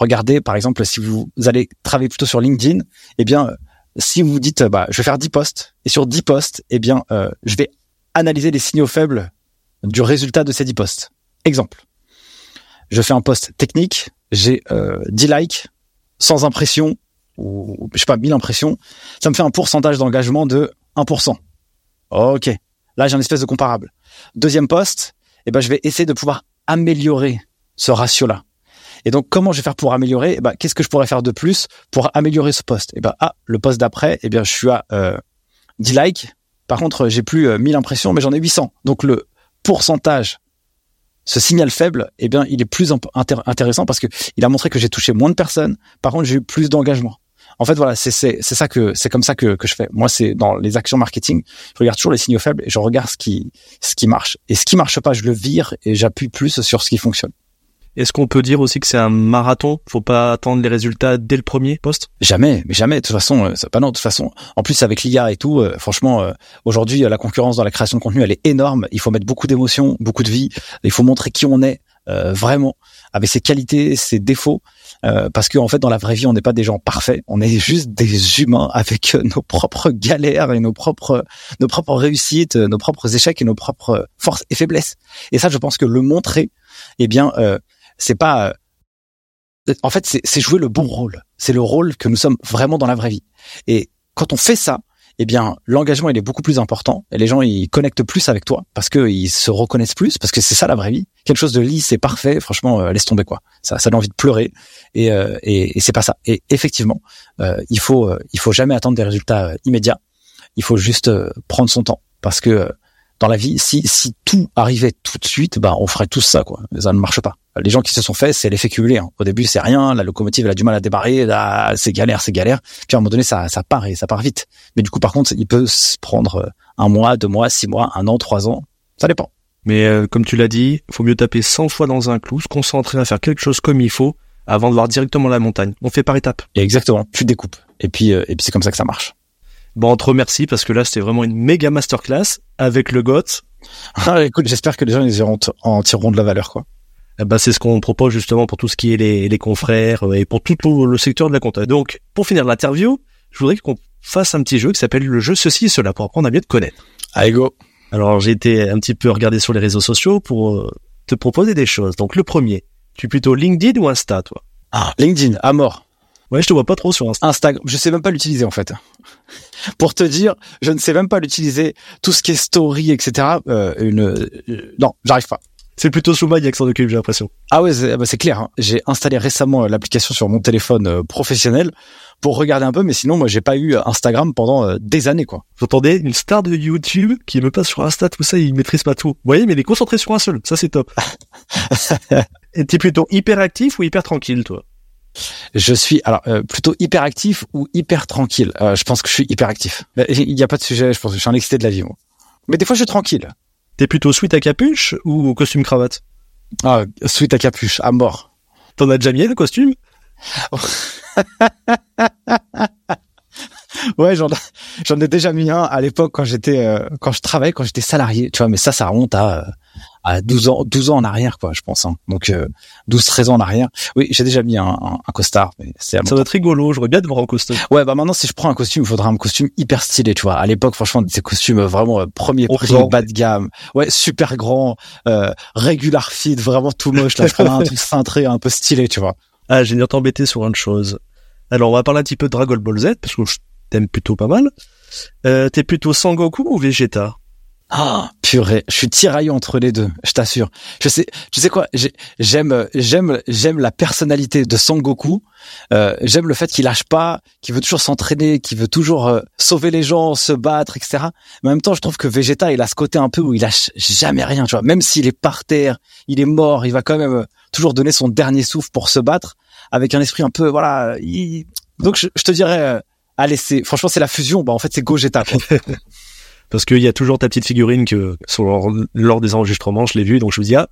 Regardez, par exemple, si vous allez travailler plutôt sur LinkedIn, eh bien, si vous dites, bah, je vais faire 10 posts, et sur 10 posts, eh bien, euh, je vais analyser les signaux faibles du résultat de ces 10 posts. Exemple. Je fais un post technique, j'ai euh, 10 likes, sans impression, ou je sais pas 1000 impressions, ça me fait un pourcentage d'engagement de 1%. Ok, là j'ai un espèce de comparable. Deuxième poste, eh ben je vais essayer de pouvoir améliorer ce ratio-là. Et donc comment je vais faire pour améliorer? Eh ben, qu'est-ce que je pourrais faire de plus pour améliorer ce poste? Eh ben ah le poste d'après, eh bien je suis à euh, 10 likes. Par contre, j'ai plus euh, 1000 impressions, mais j'en ai 800. Donc le pourcentage ce signal faible, eh bien, il est plus intéressant parce que il a montré que j'ai touché moins de personnes. Par contre, j'ai eu plus d'engagement. En fait, voilà, c'est c'est ça que c'est comme ça que que je fais. Moi, c'est dans les actions marketing, je regarde toujours les signaux faibles et je regarde ce qui ce qui marche. Et ce qui marche pas, je le vire et j'appuie plus sur ce qui fonctionne. Est-ce qu'on peut dire aussi que c'est un marathon? Faut pas attendre les résultats dès le premier poste? Jamais, mais jamais. De toute façon, euh, pas non. De toute façon, en plus avec l'IA et tout, euh, franchement, euh, aujourd'hui la concurrence dans la création de contenu, elle est énorme. Il faut mettre beaucoup d'émotions, beaucoup de vie. Il faut montrer qui on est vraiment, avec ses qualités, ses défauts. Parce qu'en en fait, dans la vraie vie, on n'est pas des gens parfaits. On est juste des humains avec nos propres galères et nos propres nos propres réussites, nos propres échecs et nos propres forces et faiblesses. Et ça, je pense que le montrer, eh bien c'est pas euh, en fait c'est jouer le bon rôle c'est le rôle que nous sommes vraiment dans la vraie vie et quand on fait ça eh bien l'engagement il est beaucoup plus important et les gens ils connectent plus avec toi parce que ils se reconnaissent plus parce que c'est ça la vraie vie. Quelque chose de lisse et parfait franchement euh, laisse tomber quoi. Ça ça donne envie de pleurer et euh, et, c'est pas ça. Et effectivement il faut il faut jamais attendre des résultats immédiats. Il faut juste prendre son temps parce que dans la vie, si, si tout arrivait tout de suite, bah, on ferait tous ça, quoi. Ça ne marche pas. Les gens qui se sont faits, c'est l'effet cumulé. Hein. Au début, c'est rien. La locomotive, elle a du mal à démarrer. Ah, c'est galère, c'est galère. Puis à un moment donné, ça, ça part et ça part vite. Mais du coup, par contre, il peut se prendre un mois, deux mois, six mois, un an, trois ans. Ça dépend. Mais euh, comme tu l'as dit, faut mieux taper 100 fois dans un clou, se concentrer à faire quelque chose comme il faut, avant de voir directement la montagne. On fait par étapes. exactement. Tu découpes. Et puis, euh, et puis c'est comme ça que ça marche. Bon, on te remercie parce que là, c'était vraiment une méga masterclass avec le GOT. [LAUGHS] Ah, écoute, j'espère que les gens ils en tireront de la valeur, quoi. Eh ben, c'est ce qu'on propose justement pour tout ce qui est les, les confrères euh, et pour tout le secteur de la compta. Donc, pour finir l'interview, je voudrais qu'on fasse un petit jeu qui s'appelle le jeu ceci et cela pour apprendre à mieux te connaître. Allez, go. Alors, j'ai été un petit peu regardé sur les réseaux sociaux pour euh, te proposer des choses. Donc, le premier, tu es plutôt LinkedIn ou Insta, toi? Ah, LinkedIn, à mort. Ouais, je te vois pas trop sur Insta. Instagram, je sais même pas l'utiliser en fait. [LAUGHS] Pour te dire, je ne sais même pas l'utiliser. Tout ce qui est story, etc. Euh, une, euh, non, j'arrive pas. C'est plutôt Souma qui s'en occupe, j'ai l'impression. Ah ouais, c'est bah clair. Hein. J'ai installé récemment euh, l'application sur mon téléphone euh, professionnel pour regarder un peu, mais sinon, moi, j'ai pas eu Instagram pendant des années, quoi. J'entendais une star de YouTube qui me passe sur Insta, tout ça, il maîtrise pas tout. Vous voyez, mais il est concentré sur un seul. Ça, c'est top. [LAUGHS] Et t'es plutôt hyper actif ou hyper tranquille, toi? Je suis alors euh, plutôt hyper actif ou hyper tranquille? Euh, je pense que je suis hyper actif. Il n'y a pas de sujet. Je pense que je suis un excité de la vie, moi. Mais des fois, je suis tranquille. T'es plutôt sweat à capuche ou costume cravate? Ah, sweat à capuche, à mort. T'en as déjà mis un costume? [LAUGHS] Ouais, j'en j'en ai déjà mis un à l'époque quand j'étais euh, quand je travaillais quand j'étais salarié, tu vois, mais ça ça remonte à à 12 ans 12 ans en arrière quoi, je pense hein. Donc 12 13 ans en arrière. Oui, j'ai déjà mis un, un, costard mais c'est Ça doit être rigolo, j'aurais bien de voir un costume. Ouais, bah maintenant si je prends un costume, il faudra un costume hyper stylé, tu vois. À l'époque franchement, ces costumes vraiment euh, premier prix, bas de gamme. Ouais, super grand, euh, regular fit, vraiment tout moche là, je prends un [LAUGHS] truc cintré un peu stylé, tu vois. Ah, j'ai viens t'embêter sur une chose. Alors, on va parler un petit peu de Dragon Ball Z parce que je t'aime plutôt pas mal. Euh, t'es plutôt Sangoku ou Vegeta? Ah, purée, je suis tiraillé entre les deux, je t'assure. Je sais, tu sais quoi, j'aime, j'aime, j'aime la personnalité de Sangoku. Euh, j'aime le fait qu'il lâche pas, qu'il veut toujours s'entraîner, qu'il veut toujours euh, sauver les gens, se battre, etc. Mais en même temps, je trouve que Vegeta, il a ce côté un peu où il lâche jamais rien, tu vois. Même s'il est par terre, il est mort, il va quand même euh, toujours donner son dernier souffle pour se battre, avec un esprit un peu, voilà. Donc, je, te dirais allez, c'est franchement c'est la fusion. Bah en fait c'est Gogeta. [LAUGHS] Parce qu'il y a toujours ta petite figurine que sur, lors des enregistrements, je l'ai vu, donc je me dis ah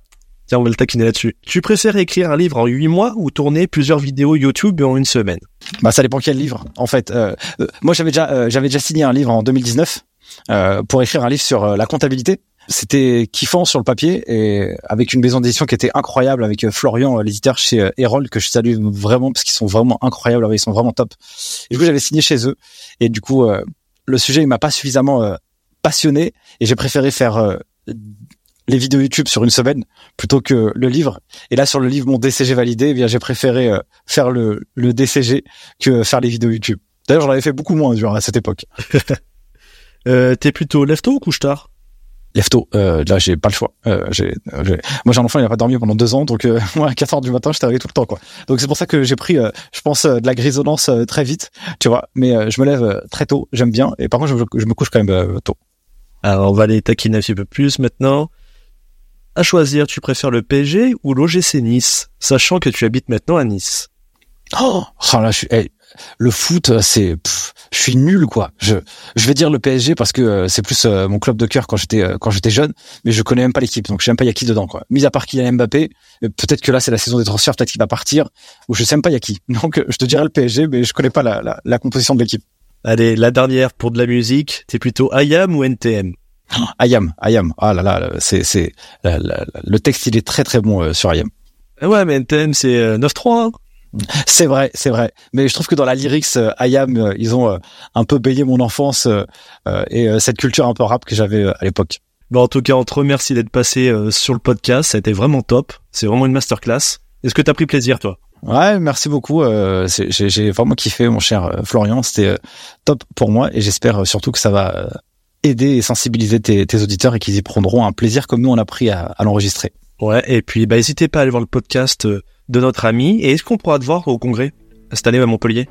tiens on va le taquiner là-dessus. Tu préfères écrire un livre en huit mois ou tourner plusieurs vidéos YouTube en une semaine? Bah ça dépend quel livre. En fait, euh, euh, moi j'avais déjà euh, j'avais déjà signé un livre en 2019 pour écrire un livre sur la comptabilité c'était kiffant sur le papier et avec une maison d'édition qui était incroyable avec euh, Florian, euh, l'éditeur chez Erol euh, que je salue vraiment parce qu'ils sont vraiment incroyables, ils sont vraiment top. Et du coup, j'avais signé chez eux et du coup, le sujet il m'a pas suffisamment passionné et j'ai préféré faire les vidéos YouTube sur une semaine plutôt que le livre. Et là, sur le livre, mon DCG validé, eh bien, j'ai préféré faire le, le DCG que faire les vidéos YouTube. D'ailleurs, j'en avais fait beaucoup moins durant à cette époque. [LAUGHS] euh, T'es plutôt lève ou couche tard lève tôt. Euh, là, j'ai pas le choix. Euh, j'ai, moi, j'ai un enfant, il a pas dormi pendant deux ans, donc euh, [LAUGHS] moi, à 4 heures du matin, j'étais réveillé tout le temps, quoi. Donc c'est pour ça que j'ai pris, euh, je pense, euh, de la grisonnance très vite, tu vois. Mais je me lève très tôt, j'aime bien, et par contre, je, je me couche quand même tôt. Alors, on va aller taquiner un petit peu plus maintenant. À choisir, tu préfères le PSG ou l'OGC Nice, sachant que tu habites maintenant à Nice? Oh, oh là, je le foot, c'est, je suis nul quoi. Je, je vais dire le PSG parce que euh, c'est plus euh, mon club de cœur quand j'étais euh, quand j'étais jeune, mais je connais même pas l'équipe, donc je sais même pas y a qui dedans quoi. Mis à part Kylian Mbappé, peut-être que là c'est la saison des transferts, peut-être qu'il va partir, ou je sais même pas y a qui. [LAUGHS] Donc je te dirais le PSG, mais je connais pas la, la, la composition de l'équipe. Allez, la dernière pour de la musique, t'es plutôt IAM ou NTM [GASPS] IAM, IAM. Ah là là, c'est c'est le texte il est très très bon sur IAM. Ouais, mais NTM c'est 9-3. C'est vrai, c'est vrai. Mais je trouve que dans la lyrics, euh, IAM, euh, ils ont euh, un peu baigné mon enfance et cette culture un peu rap que j'avais à l'époque. Bon, en tout cas, on te remercie d'être passé sur le podcast. Ça a été vraiment top. C'est vraiment une masterclass. Est-ce que tu as pris plaisir, toi? Ouais, merci beaucoup. j'ai vraiment kiffé, mon cher Florian. C'était top pour moi et j'espère surtout que ça va aider et sensibiliser tes, auditeurs et qu'ils y prendront un plaisir comme nous on a pris à, à l'enregistrer. Ouais, et puis bah n'hésitez pas à aller voir le podcast de notre ami. Et est-ce qu'on pourra te voir au congrès cette année à Montpellier?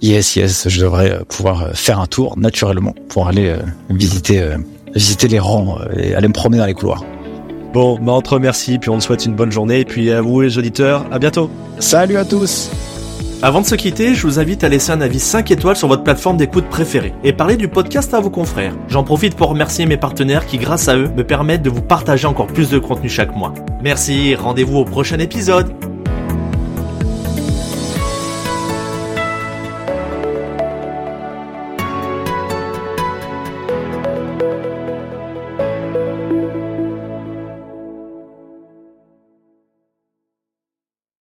Yes, yes, je devrais euh, pouvoir euh, faire un tour naturellement pour aller euh, visiter visiter les rangs et aller me promener dans les couloirs. Bon, bah on te remercie, puis on te souhaite une bonne journée, et puis à vous les auditeurs, à bientôt. Salut à tous avant de se quitter, je vous invite à laisser un avis 5 étoiles sur votre plateforme d'écoute préférée et parler du podcast à vos confrères. J'en profite pour remercier mes partenaires qui, grâce à eux, me permettent de vous partager encore plus de contenu chaque mois. Merci, rendez-vous au prochain épisode.